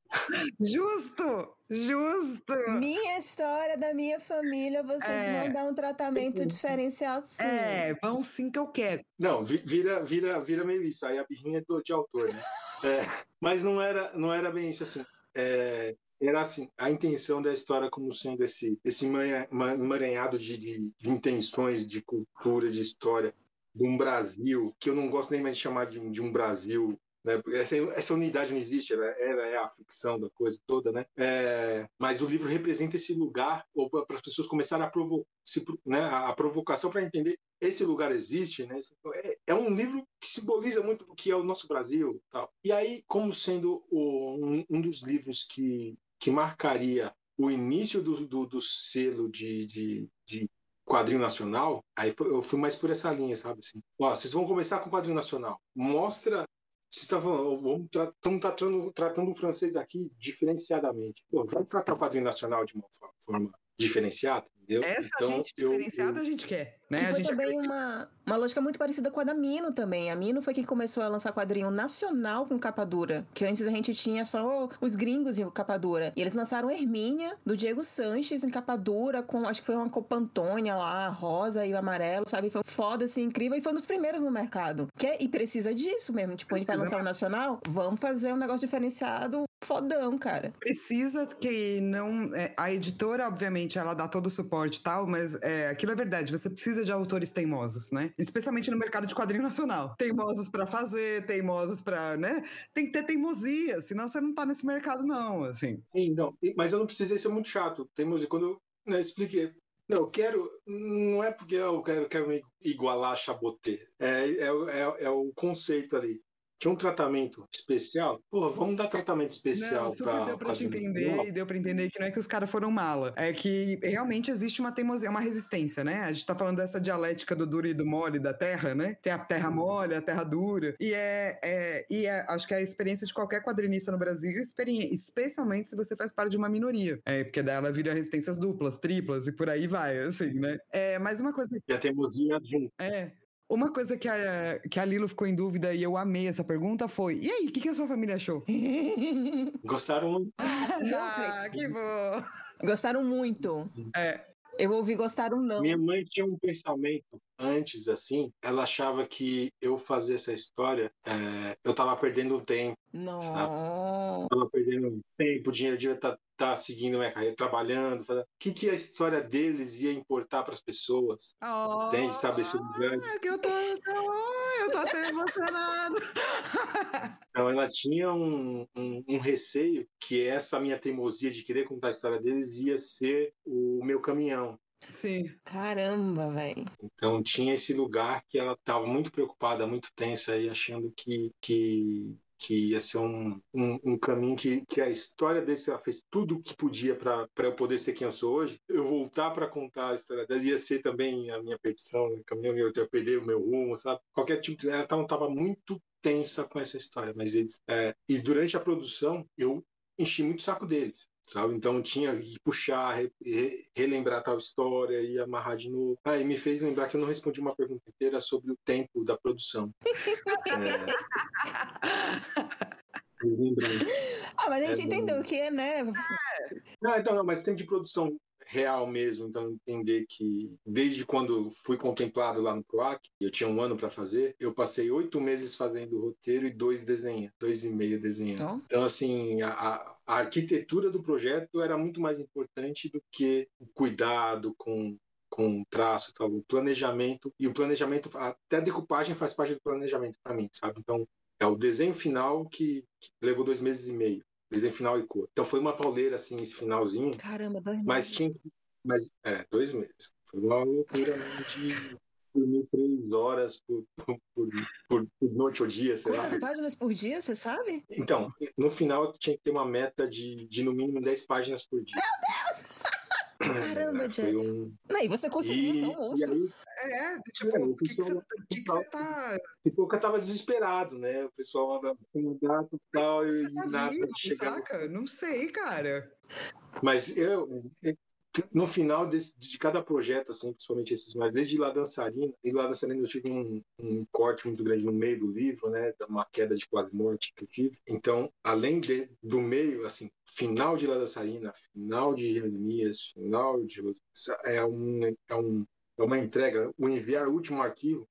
S1: Justo! Justo!
S2: Minha história da minha família, vocês é. vão dar um tratamento diferencial sim.
S1: É, vão sim que eu quero.
S3: Não, vira, vira, vira Melissa, aí a birrinha é do, de autor, né? É, mas não era, não era bem isso assim. É, era assim, a intenção da história como sendo esse, esse emaranhado de, de, de intenções, de cultura, de história, de um Brasil, que eu não gosto nem mais de chamar de, de um Brasil né? Essa, essa, unidade não existe, ela, ela, é a ficção da coisa toda, né? É, mas o livro representa esse lugar para as pessoas começarem a, provo se, né, a provocação para entender esse lugar existe, né? É, é, um livro que simboliza muito do que é o nosso Brasil, tal. E aí, como sendo o, um, um, dos livros que que marcaria o início do, do, do selo de, de, de quadrinho nacional, aí eu fui mais por essa linha, sabe? Assim, ó, vocês vão começar com quadrinho nacional. Mostra você está falando, estamos tratando, tratando o francês aqui diferenciadamente. Pô, vamos tratar o quadrinho nacional de uma forma diferenciada, entendeu?
S1: Essa então, gente diferenciada eu, a gente quer, né?
S2: Que
S1: foi
S2: gente também uma, uma lógica muito parecida com a da Mino também. A Mino foi quem começou a lançar quadrinho nacional com capa dura, que antes a gente tinha só os gringos em capa dura. E eles lançaram Hermínia, do Diego Sanches, em capa dura, com acho que foi uma copa Antônia lá, rosa e amarelo, sabe? Foi foda, assim, incrível. E foi um dos primeiros no mercado. Que é, e precisa disso mesmo. Tipo, ele vai lançar o nacional, vamos fazer um negócio diferenciado fodão, cara.
S1: Precisa que não. É, a editora, obviamente, ela dá todo o suporte e tal, mas é, aquilo é verdade. Você precisa de autores teimosos, né? Especialmente no mercado de quadrinho nacional. Teimosos para fazer, teimosos para, né? Tem que ter teimosia, senão você não tá nesse mercado, não, assim.
S3: Sim, não. Mas eu não precisei ser muito chato. Teimosia. Quando eu né, expliquei. Não, eu quero. Não é porque eu quero, quero me igualar a Chaboté. É, é, é, é o conceito ali tinha um tratamento especial. Pô, vamos dar tratamento especial
S1: Não, super
S3: pra,
S1: deu pra te entender e deu pra entender que não é que os caras foram mala. É que realmente existe uma teimosia, uma resistência, né? A gente tá falando dessa dialética do duro e do mole da terra, né? Tem a terra mole, a terra dura. E é, é- e é- acho que é a experiência de qualquer quadrinista no Brasil, especialmente se você faz parte de uma minoria. É, porque daí ela vira resistências duplas, triplas e por aí vai, assim, né? É, mas uma coisa
S3: E a teimosia junto.
S1: é. Uma coisa que a, que a Lilo ficou em dúvida e eu amei essa pergunta foi: e aí, o que, que a sua família achou?
S3: Gostaram muito.
S1: ah, que bom!
S2: Gostaram muito.
S1: É,
S2: Eu ouvi gostaram não.
S3: Minha mãe tinha um pensamento antes, assim, ela achava que eu fazer essa história, é, eu tava perdendo tempo,
S2: Não.
S3: tava perdendo tempo, o dinheiro devia estar seguindo minha carreira, trabalhando, fazendo... o que, que a história deles ia importar para as pessoas?
S1: Oh,
S3: Entende? Sabe, esse lugar de
S1: É que eu tô, eu tô até emocionado.
S3: Então ela tinha um, um, um receio que essa minha teimosia de querer contar a história deles ia ser o meu caminhão.
S1: Sim.
S2: Caramba, velho.
S3: Então tinha esse lugar que ela estava muito preocupada, muito tensa e achando que, que, que ia ser um, um, um caminho que, que a história desse ela fez tudo o que podia para eu poder ser quem eu sou hoje. Eu voltar para contar a história delas ia ser também a minha perdição, o caminhão eu ia perder o meu rumo, sabe? Qualquer tipo de. Ela estava muito tensa com essa história, mas eles. é, E durante a produção eu enchi muito o saco deles. Sabe? Então tinha que puxar, re- re- relembrar tal história e amarrar de novo. Ah, e me fez lembrar que eu não respondi uma pergunta inteira sobre o tempo da produção. É.
S2: Ah, mas a gente
S3: É,
S2: entendeu que, né?
S3: Não, então não, mas tempo de produção real mesmo, então entender que desde quando fui contemplado lá no PROAC, eu tinha um ano para fazer, eu passei oito meses fazendo o roteiro e dois desenhando, dois e meio desenhando. Então, assim, a, a- a arquitetura do projeto era muito mais importante do que o cuidado com com o traço, tal, o planejamento e o planejamento até a decupagem faz parte do planejamento para mim, sabe? Então é o desenho final que, que levou dois meses e meio, desenho final e cor. Então foi uma pauleira assim esse finalzinho,
S2: Caramba, dois
S3: mas
S2: meses.
S3: tinha, mas é dois meses. Foi uma loucura mesmo de dormir três horas por, por, por, por- noite ou dia, sei lá.
S2: Quantas páginas por dia, você sabe?
S3: Então, no final tinha que ter uma meta de, de no mínimo 10 páginas por dia.
S2: Caramba,
S3: É,
S2: Jeff.
S3: foi um...
S2: Não, e você conseguiu,
S3: E,
S2: você é um monstro.
S3: aí,
S1: É, tipo,
S3: É, o
S1: o que, que,
S3: pessoal-
S1: você,
S3: o
S1: que, que
S3: pessoal-
S1: você tá.
S3: o Pipoca tava desesperado, né? O pessoal andava com data e tal, e
S1: tá
S3: nada
S1: vivo, saca? Não sei, cara.
S3: Mas eu, no final desse- de cada projeto, assim, principalmente esses mais, desde lá dançarina, e lá dançarina eu tive um, um corte muito grande no meio do livro, né, uma queda de quase morte que eu tive. Então, além de, do meio, assim, final de lá dançarina, final de Jeremias, final de é um é um é uma entrega, o enviar o último arquivo,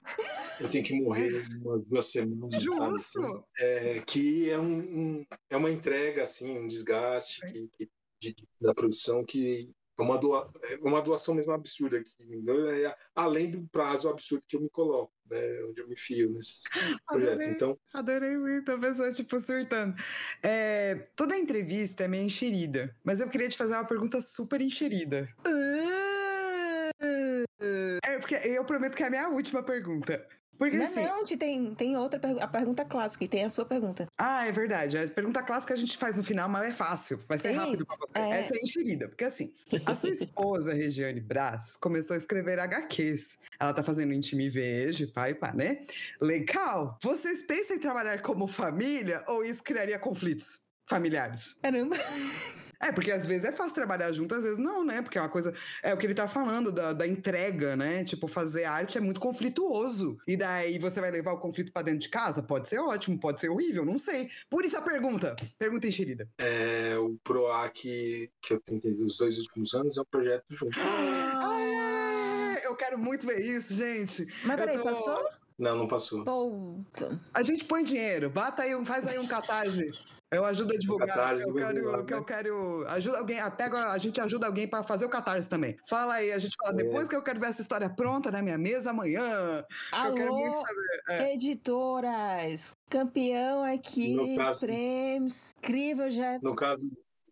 S3: eu tenho que morrer em umas duas semanas, sabe?
S1: Justo!
S3: assim? é, que é, um, um- é uma entrega, assim, um desgaste que- que- de- da produção que é uma, doa, é uma doação mesmo absurda, que é além do prazo absurdo que eu me coloco, né, onde eu me fio nesses projetos.
S1: Adorei.
S3: Então,
S1: Adorei muito a pessoa, tipo, surtando. É, toda entrevista é meio enxerida, mas eu queria te fazer uma pergunta super enxerida. É, porque eu prometo que é a minha última pergunta. Porque
S2: Não,
S1: assim.
S2: não, te- tem, tem outra pergunta. A pergunta clássica, e tem a sua pergunta.
S1: Ah, é verdade. A pergunta clássica a gente faz no final, mas é fácil. Vai ser rápido
S2: Isso,
S1: pra você.
S2: é.
S1: Essa é enxerida. Porque assim, a sua esposa, Regiane Brás, começou a escrever HQs. Ela tá fazendo Intime Vejo, e pá, né? Legal! Vocês pensam em trabalhar como família ou isso criaria conflitos familiares?
S2: Caramba.
S1: É, porque às vezes é fácil trabalhar junto, às vezes não, né? Porque é uma coisa. É o que ele tá falando da, da entrega, né? Tipo, fazer arte é muito conflituoso. E daí você vai levar o conflito pra dentro de casa? Pode ser ótimo, pode ser horrível, não sei. Por isso a pergunta. Pergunta enxerida.
S3: é, o PROAC que eu tentei os dois últimos anos é um projeto junto.
S1: Ah, eu quero muito ver isso, gente.
S2: Mas peraí,
S1: tô-
S2: passou?
S3: Não, não passou.
S2: Puta.
S1: A gente põe dinheiro, bata aí, um- faz aí um catarse. Eu ajudo a divulgar.
S3: Catarse,
S1: eu quero,
S3: divulgar,
S1: que eu
S3: né?
S1: quero. Ajuda alguém, pega, a gente ajuda alguém pra fazer o catarse também. Fala aí, a gente fala,
S3: É.
S1: depois que eu quero ver essa história pronta na minha mesa amanhã. eu quero muito
S2: Alô,
S1: saber. É.
S2: editoras. Campeão aqui
S3: caso-
S2: prêmios. Incrível, Jeff.
S3: No caso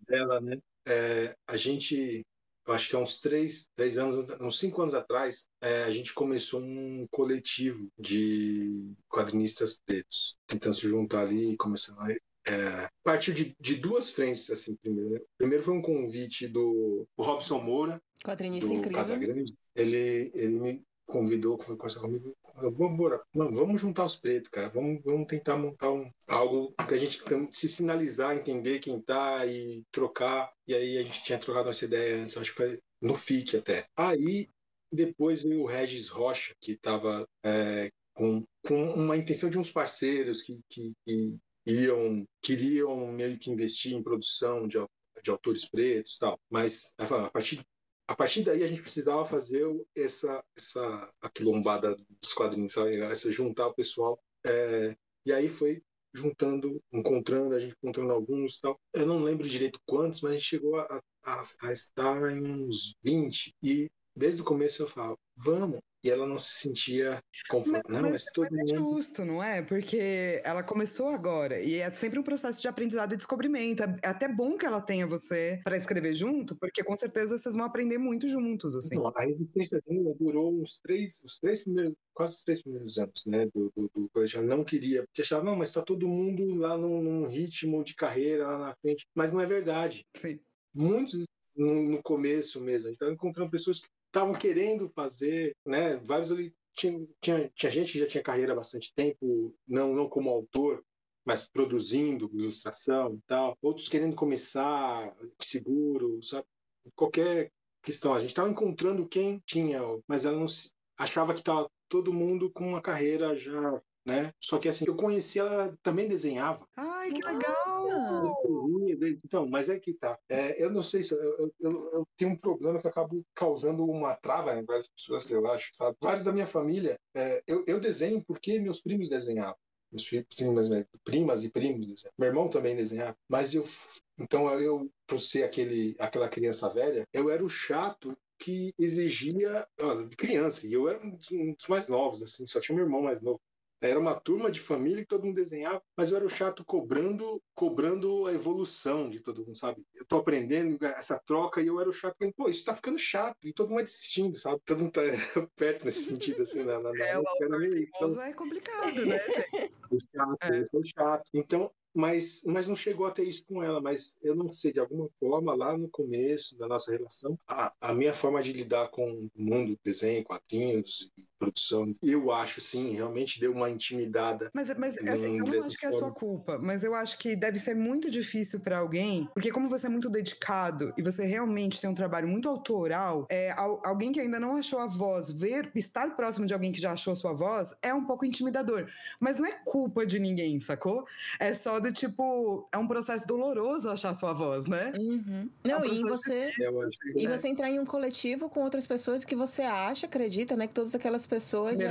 S3: dela, né, é, a gente eu acho que há uns três, três anos, uns cinco anos atrás, é, a gente começou um coletivo de quadrinistas pretos, tentando se juntar ali e começando a é, partiu de, de, duas frentes, assim, primeiro. Né? Primeiro foi um convite do Robson Moura,
S2: quadrinista
S3: do
S2: incrível.
S3: Casagrande. Ele, ele me convidou, foi conversar comigo, vamos, vamos juntar os pretos, cara, vamos, vamos tentar montar um, algo que a gente se sinalizar, entender quem tá e trocar. E aí a gente tinha trocado essa ideia antes, acho que foi no FIC até. Aí depois veio o Regis Rocha, que estava é, com, com uma intenção de uns parceiros que, que, que iam queriam meio que investir em produção de, de autores pretos tal mas a partir a partir daí a gente precisava fazer essa essa dos quadrinhos sabe? essa juntar o pessoal é, e aí foi juntando encontrando a gente encontrando alguns tal eu não lembro direito quantos mas a gente chegou a, a, a estar em uns 20 e desde o começo eu falo vamos e ela não se sentia confortável. Não, mas, mas
S1: mas
S3: é
S1: mundo... justo, não é? Porque ela começou agora e é sempre um processo de aprendizado e descobrimento. É, até bom que ela tenha você para escrever junto, porque com certeza vocês vão aprender muito juntos, assim. Não,
S3: a resistência dela durou uns três, os três primeiros, quase os três primeiros anos, né? Do, do, do colégio. Ela não queria, porque achava, não, mas está todo mundo lá num, num ritmo de carreira lá na frente. Mas não é verdade.
S1: Sim.
S3: Muitos no, no, começo mesmo. A gente estava encontrando pessoas que estavam querendo fazer, né? Vários ali tinha, tinha, tinha gente que já tinha carreira há bastante tempo, não, não como autor, mas produzindo ilustração e tal. Outros querendo começar seguro, sabe? Qualquer questão. A gente estava encontrando quem tinha, mas ela não achava que estava todo mundo com uma carreira já né? Só que assim, eu conheci ela também desenhava.
S1: Ai, que legal!
S3: Então, mas é que tá. É, eu não sei se eu, eu, eu, tenho um problema que eu acabo causando uma trava em várias pessoas, eu acho, sabe? Vários da minha família, é, eu, eu desenho porque meus primos desenhavam. Meus filhos, primas, né, primas e primos desenhavam. Meu irmão também desenhava. Mas eu, então eu, por ser aquele, aquela criança velha, eu era o chato que exigia ó, criança e eu era um dos mais novos assim só tinha meu irmão mais novo era uma turma de família que todo mundo desenhava, mas eu era o chato cobrando, cobrando a evolução de todo mundo, sabe? Eu tô aprendendo essa troca e eu era o chato falando, pô, isso tá ficando chato e todo mundo é desistindo, sabe? Todo mundo tá perto nesse sentido, assim, na, na,
S1: é, o então... é complicado, né, gente?
S3: O chato, é. eu sou chato. Então, mas, mas não chegou a ter isso com ela. Mas eu não sei, de alguma forma, lá no começo da nossa relação, a, a minha forma de lidar com o mundo, desenho, quadrinhos e produção, eu acho, sim, realmente deu uma intimidada.
S1: Mas, mas assim, eu não acho que é a sua culpa, mas eu acho que deve ser muito difícil para alguém, porque como você é muito dedicado e você realmente tem um trabalho muito autoral, é, alguém que ainda não achou a voz, ver, estar próximo de alguém que já achou a sua voz, é um pouco intimidador. Mas não é culpa de ninguém, sacou? É só do tipo, é um processo doloroso achar sua voz, né?
S2: Uhum. Não, é um e você. E é. você entrar em um coletivo com outras pessoas que você acha, acredita, né? Que todas aquelas pessoas já,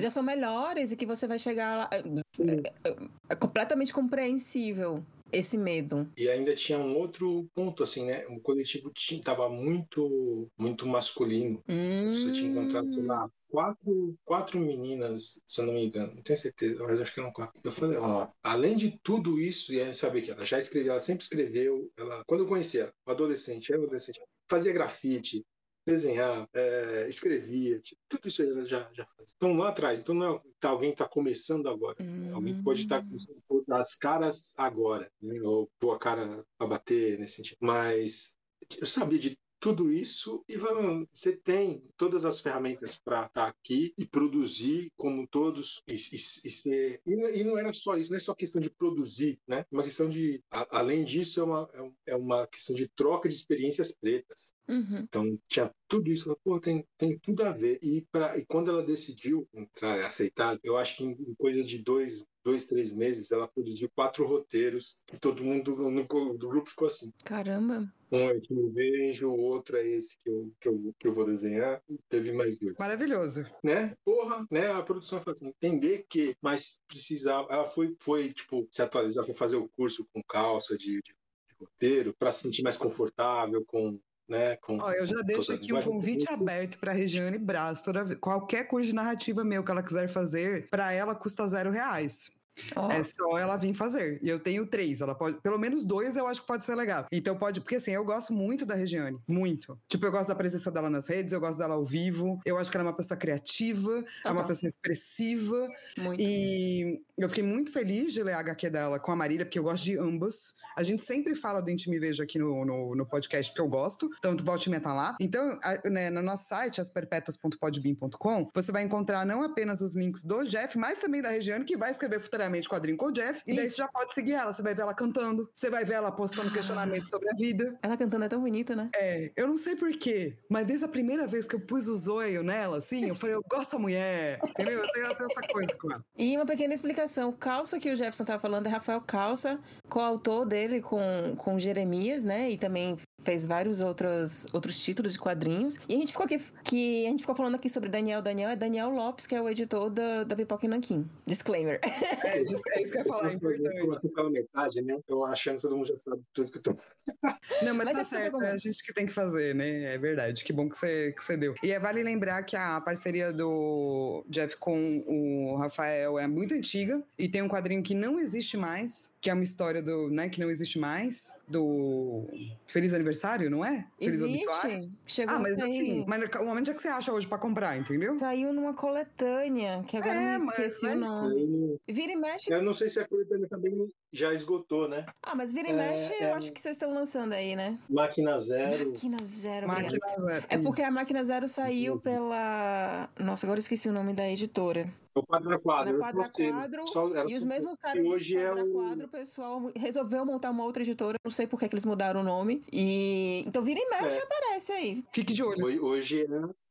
S2: já, são melhores e que você vai chegar lá. É, é completamente compreensível esse medo.
S3: E ainda tinha um outro ponto, assim, né? O coletivo tinha, tava muito, muito masculino. Hum. Você tinha encontrado, sei lá, quatro, quatro meninas, se eu não me engano, não tenho certeza, mas acho que eram quatro. Eu falei, ó, além de tudo isso, e sabe que ela já escreveu, ela sempre escreveu, ela, quando eu conheci ela, adolescente, era adolescente, fazia grafite, desenhar, é, escrevia, tipo, tudo isso ela já, já fazia. Então lá atrás, então não é, tá, alguém está começando agora, hum. alguém pode estar tá começando a pôr as caras agora, né? ou pôr a cara para bater nesse sentido, mas eu sabia de tudo isso e você tem todas as ferramentas para estar tá aqui e produzir como todos e, e, e ser e, e, não era só isso não é só questão de produzir né uma questão de a, além disso é uma é, é uma questão de troca de experiências pretas
S2: uhum.
S3: então tinha tudo isso pô, tem tem tudo a ver e para e quando ela decidiu entrar aceitar eu acho que em, em coisa de dois dois, três meses, ela produziu quatro roteiros e todo mundo no, do grupo ficou assim.
S2: Caramba!
S3: Um é que eu vejo, o outro é esse que eu, que eu, que eu vou desenhar. Teve mais dois.
S1: Maravilhoso.
S3: Né? Porra, né? A produção foi assim, entender que, mas precisava. Ela foi, foi tipo, se atualizar, foi fazer o curso com calça de, de, de roteiro para se sentir mais confortável com né, com,
S1: Ó, eu já deixo aqui um convite aberto para Regiane Braz. Toda, qualquer curso de narrativa meu que ela quiser fazer, para ela custa zero reais. Oh. É só ela vir fazer. E eu tenho três. Ela pode. Pelo menos dois eu acho que pode ser legal. Então pode. Porque assim, eu gosto muito da Regiane. Muito. Tipo, eu gosto da presença dela nas redes, eu gosto dela ao vivo. Eu acho que ela é uma pessoa criativa, é uma pessoa expressiva. Muito. E eu fiquei muito feliz de ler a HQ dela com a Marília, porque eu gosto de ambas. A gente sempre fala do Intime Vejo aqui no, no, no, podcast, porque eu gosto. Tanto volte e tá lá. Então, a, né, no nosso site, asperpetas.podbean.com, você vai encontrar não apenas os links do Jeff, mas também da Regiane, que vai escrever futuramente quadrinho com o Jeff. E Isso. daí você já pode seguir ela. Você vai ver ela cantando. Você vai ver ela postando ah. questionamentos sobre a vida.
S2: Ela cantando é tão bonita, né?
S1: É. Eu não sei porquê, mas desde a primeira vez que eu pus o zoio nela, assim, eu falei, eu gosto da mulher. Entendeu? Eu tenho, eu tenho essa coisa com ela.
S2: E uma pequena explicação. O calça que o Jefferson tava falando é Rafael Calça, coautor dele dele com, com Jeremias, né? E também fez vários outros, outros títulos de quadrinhos. E a gente ficou aqui, que a gente ficou falando aqui sobre Daniel. Daniel é Daniel Lopes, que é o editor da, da Pipoca e Nanquim. Disclaimer.
S1: É, é isso que eu ia falar, é importante.
S3: Eu pela metade, né? Eu achando que todo mundo já sabe tudo que eu tô...
S1: Não, mas, mas tá é certo, é a gente que tem que fazer, né? É verdade. Que bom que você, que você deu. E é, vale lembrar que a parceria do Jeff com o Rafael é muito antiga e tem um quadrinho que não existe mais, que é uma história do, né, que não existe mais, do Feliz Aniversário, não é? Feliz
S2: existe. Obituário. Chegou
S1: ah, mas assim, mas o momento é que você acha hoje pra comprar, entendeu?
S2: Saiu numa coletânea, que agora é, não esqueci mas, o nome. Vira e mexe.
S3: Eu não sei se a coletânea também já esgotou, né?
S2: Ah, mas vira e é, mexe, é, eu acho que vocês estão lançando aí, né?
S3: Máquina Zero.
S2: Máquina Zero,
S1: Máquina Zero.
S2: É porque a Máquina Zero saiu pela. Nossa, agora esqueci o nome da editora.
S3: O quadro quadro.
S2: Quadra quadro. Só, e os mesmos caras
S3: hoje
S2: do
S3: quadra
S2: é o... quadro, o pessoal resolveu montar uma outra editora. Não sei por que, eles mudaram o nome. E então vira e mexe é. aparece aí.
S1: Fique de olho.
S3: Hoje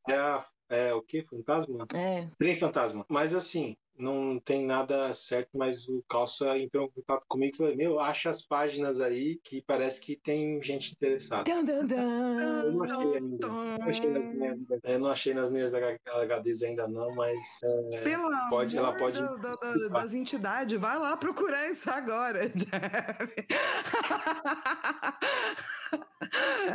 S3: é, é, a, é o que? Fantasma?
S2: É.
S3: Trem Fantasma. Mas assim, não tem nada certo, mas o Calça entrou em contato comigo e falou: Meu, acha as páginas aí que parece que tem gente interessada.
S2: Dun, dun, dun,
S3: eu não achei ainda. Não achei nas minhas, eu não achei nas minhas HDs ainda, não, mas. É,
S1: Pelo pode, ela pode. Da, da, das entidades, vai lá procurar isso agora,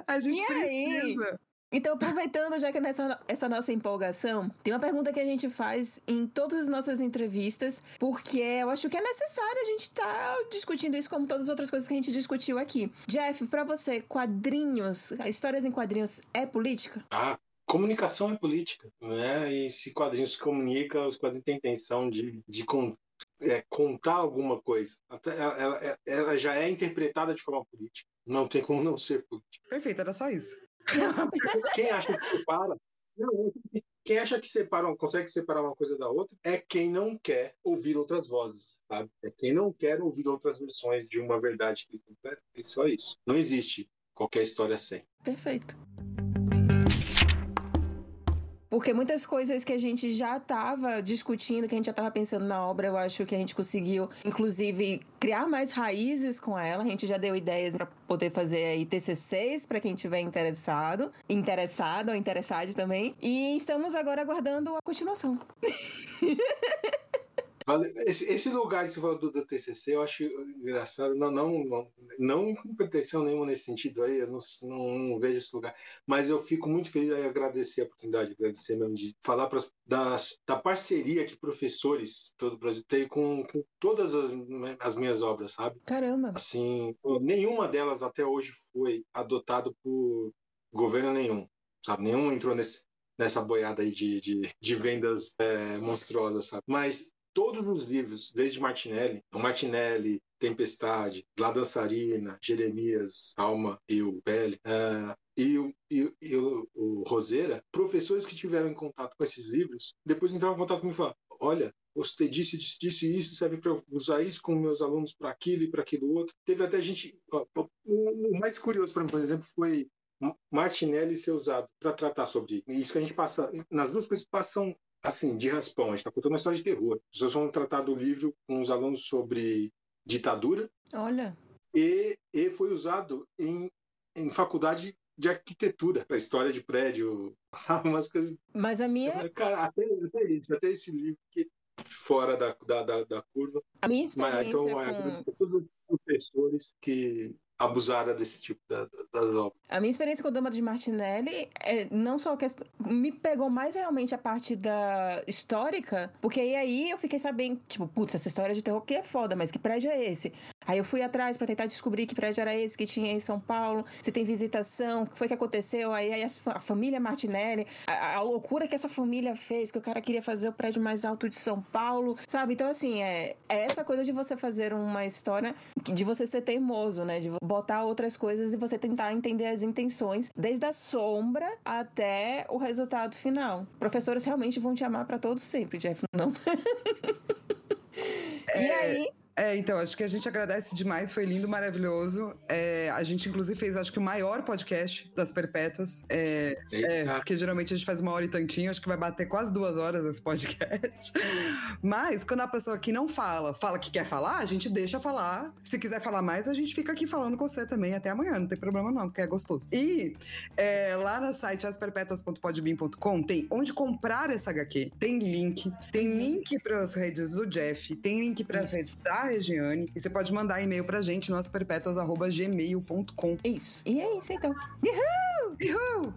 S1: A gente e precisa. Aí?
S2: Então, aproveitando já que nessa essa nossa empolgação, tem uma pergunta que a gente faz em todas as nossas entrevistas, porque eu acho que é necessário a gente estar tá discutindo isso como todas as outras coisas que a gente discutiu aqui. Jeff, para você, quadrinhos, histórias em quadrinhos é política?
S3: Ah, comunicação é política, né? E se quadrinhos se comunica, os quadrinhos têm intenção de, de é, contar alguma coisa. Ela, ela, ela já é interpretada de forma política. Não tem como não ser política.
S1: Perfeito, era só isso.
S3: Quem acha que separa, não, quem acha que separa, consegue separar uma coisa da outra é quem não quer ouvir outras vozes, sabe? É quem não quer ouvir outras versões de uma verdade completa. É só isso. Não existe qualquer história sem.
S2: Perfeito. Porque muitas coisas que a gente já estava discutindo, que a gente já estava pensando na obra, eu acho que a gente conseguiu, inclusive, criar mais raízes com ela. A gente já deu ideias para poder fazer aí TCCs para quem tiver interessado, interessado ou interessado também. E estamos agora aguardando a continuação.
S3: Esse, esse, lugar que você falou do, do, TCC, eu acho engraçado. Não, não, não, não com pretensão nenhuma nesse sentido aí, eu não, não, não, vejo esse lugar. Mas eu fico muito feliz e agradecer a oportunidade, agradecer mesmo de falar pra, da, da parceria que professores todo o Brasil tem com, com todas as, as minhas obras, sabe?
S2: Caramba!
S3: Assim, nenhuma delas até hoje foi adotado por governo nenhum, sabe? Nenhum entrou nesse, nessa boiada aí de, de, de vendas é, monstruosas, sabe? Mas todos os livros, desde Martinelli, Martinelli, Tempestade, La Dançarina, Jeremias, Alma e o Pele, uh, e, o, e, e o, o, Roseira, professores que tiveram em contato com esses livros, depois entraram em contato comigo e falaram: olha, você disse, disse, disse isso, serve para usar isso com meus alunos para aquilo e para aquilo outro. Teve até gente. Ó, o, o mais curioso para mim, por exemplo, foi Martinelli ser usado para tratar sobre isso que a gente passa. Nas duas coisas passam assim, de raspão. A gente está contando uma história de terror. As pessoas vão tratar do livro com os alunos sobre ditadura.
S2: Olha.
S3: E, e foi usado em, em faculdade de arquitetura, para história de prédio, umas coisas.
S2: Mas a minha.
S3: Cara, até, até, isso, até esse livro que fora da, da, da, da curva.
S2: A minha experiência. Mas, então,
S3: com... todos os professores que abusara desse tipo da, das obras.
S2: A minha experiência com o Dama de Martinelli é não só a questão. Me pegou mais realmente a parte da histórica, porque aí, aí eu fiquei sabendo, tipo, putz, essa história de terror que é foda, mas que prédio é esse? Aí eu fui atrás para tentar descobrir que prédio era esse que tinha em São Paulo, se tem visitação, o que foi que aconteceu, aí, aí a, a, família Martinelli, a, a, loucura que essa família fez, que o cara queria fazer o prédio mais alto de São Paulo, sabe? Então, assim, é, é essa coisa de você fazer uma história, de você ser teimoso, né? De botar outras coisas e você tentar entender as intenções, desde a sombra até o resultado final. Professores realmente vão te amar para todos sempre, Jeff, não?
S1: É... E aí, é, então, acho que a gente agradece demais, foi lindo, maravilhoso. É, a gente, inclusive, fez, acho que o maior podcast das Perpétuas. É, é, porque geralmente a gente faz uma hora e tantinho, acho que vai bater quase duas horas esse podcast. Mas, quando a pessoa aqui não fala, fala que quer falar, a gente deixa falar. Se quiser falar mais, a gente fica aqui falando com você também até amanhã, não tem problema não, porque é gostoso. E é, lá no site asperpetuas.podbean.com tem onde comprar essa HQ, tem link, tem link para as redes do Jeff, tem link para as redes da Regiane. E você pode mandar e-mail pra gente, nosso perpétuas.gmail.com.
S2: Isso. E é isso, então. Uhul!
S1: Uhul!